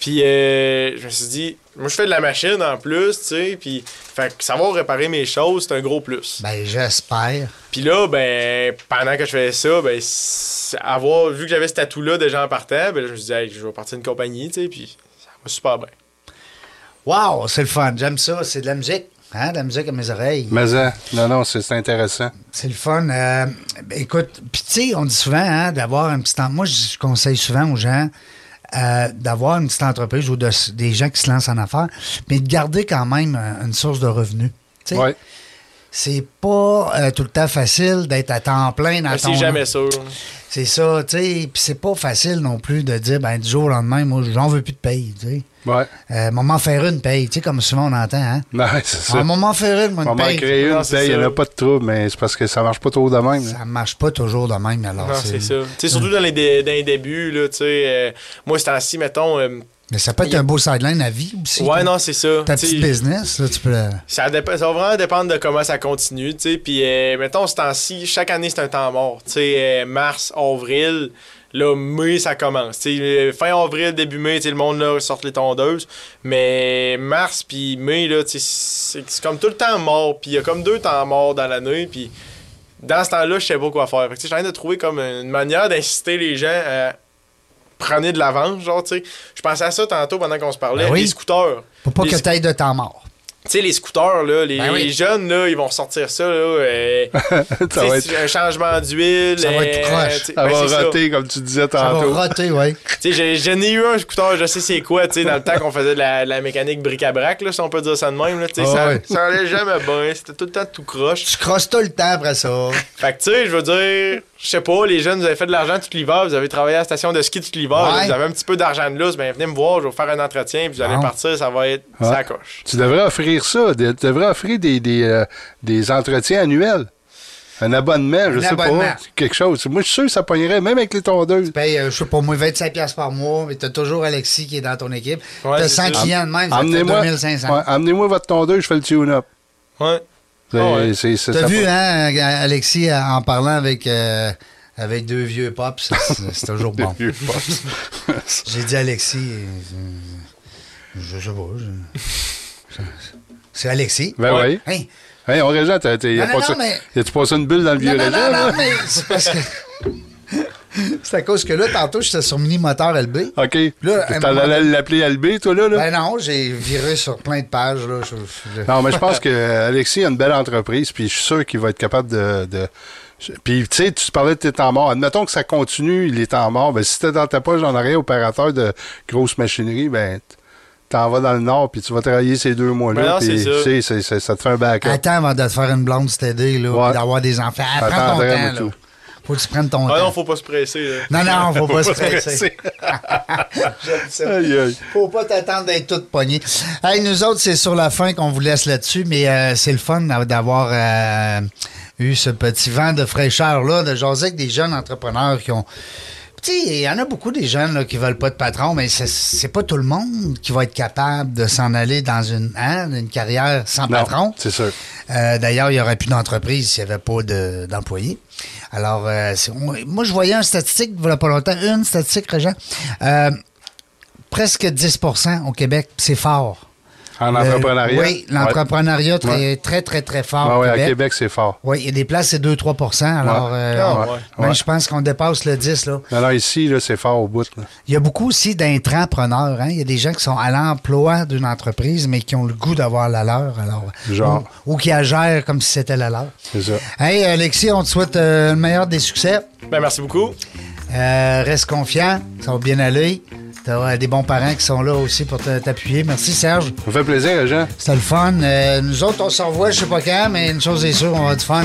Puis euh, je me suis dit, moi je fais de la machine en plus, tu sais, puis fait que savoir réparer mes choses, c'est un gros plus. Ben, j'espère. Puis là, ben, pendant que je faisais ça, ben, avoir, vu que j'avais ce atout-là de gens partant, ben, là, je me suis dit, hey, je vais partir d'une compagnie, tu sais, puis ça va super bien. Wow, c'est le fun. J'aime ça. C'est de la musique. Hein, de la musique à mes oreilles. Mais hein, non, non, c'est intéressant. C'est le fun. Euh, ben, écoute, puis tu sais, on dit souvent hein, d'avoir un petit... en- Moi, je conseille souvent aux gens euh, d'avoir une petite entreprise ou de, des gens qui se lancent en affaires, mais de garder quand même euh, une source de revenus. C'est pas euh, tout le temps facile d'être à temps plein dans Mais ton... c'est jamais sûr. C'est ça, tu sais. Puis c'est pas facile non plus de dire, ben, du jour au lendemain, moi, j'en veux plus de paye, tu sais. Ouais. Euh, maman faire une paye, tu sais, comme souvent on entend, hein. Non, c'est ça. Maman faire une, moi, une paye. créer une, il n'y en a pas de trouble, mais c'est parce que ça marche pas trop de même. Ça marche pas toujours de même, alors. Non, c'est ça. Tu sais, surtout dans les, dé- dans les débuts, là, tu sais, euh, moi, c'est ainsi, mettons. Mais ça peut être un beau sideline à vie aussi. ouais, non, c'est ça. Ta petite business, là, tu peux. la- Ça, va vraiment dépendre de comment ça continue, tu sais. Puis, euh, mettons, ce temps-ci, chaque année, c'est un temps mort. Tu sais, euh, mars, avril, là, mai, ça commence. Tu sais, euh, fin avril, début mai, tu sais, le monde, là, sort les tondeuses. Mais mars puis mai, là, tu sais, c'est comme tout le temps mort. Puis, il y a comme deux temps morts dans l'année. Puis, dans ce temps-là, je sais pas quoi faire. Fait que, tu sais, j'ai envie de trouver comme une manière d'inciter les gens à prendre de l'avance, genre, tu sais. Je pensais à ça tantôt pendant qu'on se parlait. Ben oui. Les scooters. Faut pas Les que tu aies de temps mort. Tu sais, les scooters, là, les, Ben oui. les jeunes, là, ils vont sortir ça, là. euh, ça va être, un changement d'huile. Ça va être tout euh, croche. tu sais, ça ben, va roter, comme tu disais Ça tantôt. va roter, oui. Tu sais, j'ai- j'en ai eu un scooter, je sais c'est quoi, tu sais, dans le temps qu'on faisait de la, la mécanique bric-à-brac, là, si on peut dire ça de même, là, tu sais, Ah ça, ouais. ça allait jamais bien, c'était tout le temps tout croche. Tu crosses tout le temps après ça. Fait que, tu sais, je veux dire, je sais pas, les jeunes, vous avez fait de l'argent tout l'hiver, vous avez travaillé à la station de ski tout l'hiver, Ouais. vous avez un petit peu d'argent de lousse, ben venez me voir, je vais vous faire un entretien, puis vous allez partir, ça va être Ouais. ça coche. Tu devrais offrir ça. Tu devrais offrir des, des, euh, des entretiens annuels. Un abonnement, je Un sais abonnement. pas. Quelque chose. Moi, je suis sûr que ça pognerait, même avec les tondeuses. Tu payes, euh, je sais pas, moi, 25$ piastres par mois, mais t'as toujours Alexis qui est dans ton équipe. Ouais, t'as c'est 100 ça. clients de même, ça fait Amenez-moi 2500. ouais, amenez-moi votre tondeuse, je fais le tune-up. Ouais. Ah ouais. T'as vu, hein, Alexis, en parlant avec, euh, avec deux vieux pops, c'est- toujours bon. Vieux pops. J'ai dit Alexis, euh, je sais pas. je- C'est Alexis. Ben oui. Hey, Hey, on Régent, t'as, t'as, a Non, pas non, non, mais- y a-tu passé une bulle dans le vieux non, non, Régent, non, là? non, mais c'est parce que. c'est à cause que là, tantôt, j'étais sur mini moteur LB. OK. Là, T'en allais l'appeler Albé, toi, là? là? Ben non, j'ai viré sur plein de pages. Là. Non, mais je pense que Alexis a une belle entreprise, puis je suis sûr qu'il va être capable de. de- Puis, tu sais, tu parlais de tes temps morts. Admettons que ça continue, il est temps mort. Ben, si t'es dans ta poche en arrière, opérateur de grosse machinerie, ben, t'en vas dans le nord, puis tu vas travailler ces deux mois-là. Ben puis, ça. tu sais, c'est- c'est- ça te fait un backup. Attends avant de te faire une blonde stédée, là, Ouais. puis d'avoir des enfants. Prends ton temps, là. tout. Faut que tu prennes ton Ah temps. non, faut pas se presser, là. Non, non, faut pas se Faut pas se presser. Aïe. Faut pas t'attendre d'être toute poignée. Hey, nous autres, c'est sur la fin qu'on vous laisse là-dessus, mais euh, c'est le fun d'avoir euh, eu ce petit vent de fraîcheur-là, de jaser avec des jeunes entrepreneurs qui ont. Tu sais, il y en a beaucoup des jeunes là, qui veulent pas de patron, mais c'est- pas tout le monde qui va être capable de s'en aller dans une, hein, une carrière sans Non, patron. c'est sûr. Euh, D'ailleurs, il n'y aurait plus d'entreprise s'il n'y avait pas de- d'employés. Alors, euh, moi, je voyais une statistique, il a pas longtemps, une statistique, Régent. Euh, presque 10% au Québec, c'est fort. En Le- entrepreneuriat? Oui, l'entrepreneuriat très, Ouais. très, très, très fort au ouais, à Québec. C'est fort. Oui, il y a des places, c'est 2-3 Alors, Ouais. euh, Ah, on- ouais. je pense qu'on dépasse le 10 là. Non, ici, là, c'est fort au bout. là. Il y a beaucoup aussi d'intrapreneurs. Hein? Il y a des gens qui sont à l'emploi d'une entreprise, mais qui ont le goût d'avoir la leur. Alors, Genre. Ou, ou qui la gèrent comme si c'était la leur. C'est ça. Hey, Alexis, on te souhaite euh, le meilleur des succès. Ben, merci beaucoup. Euh, reste confiant, ça va bien aller. Tu as des bons parents qui sont là aussi pour t'appuyer. Merci, Serge. Ça me fait plaisir, Jean. C'était le fun. Euh, nous autres, on se revoit, je sais pas quand, mais une chose est sûre, on va avoir du fun.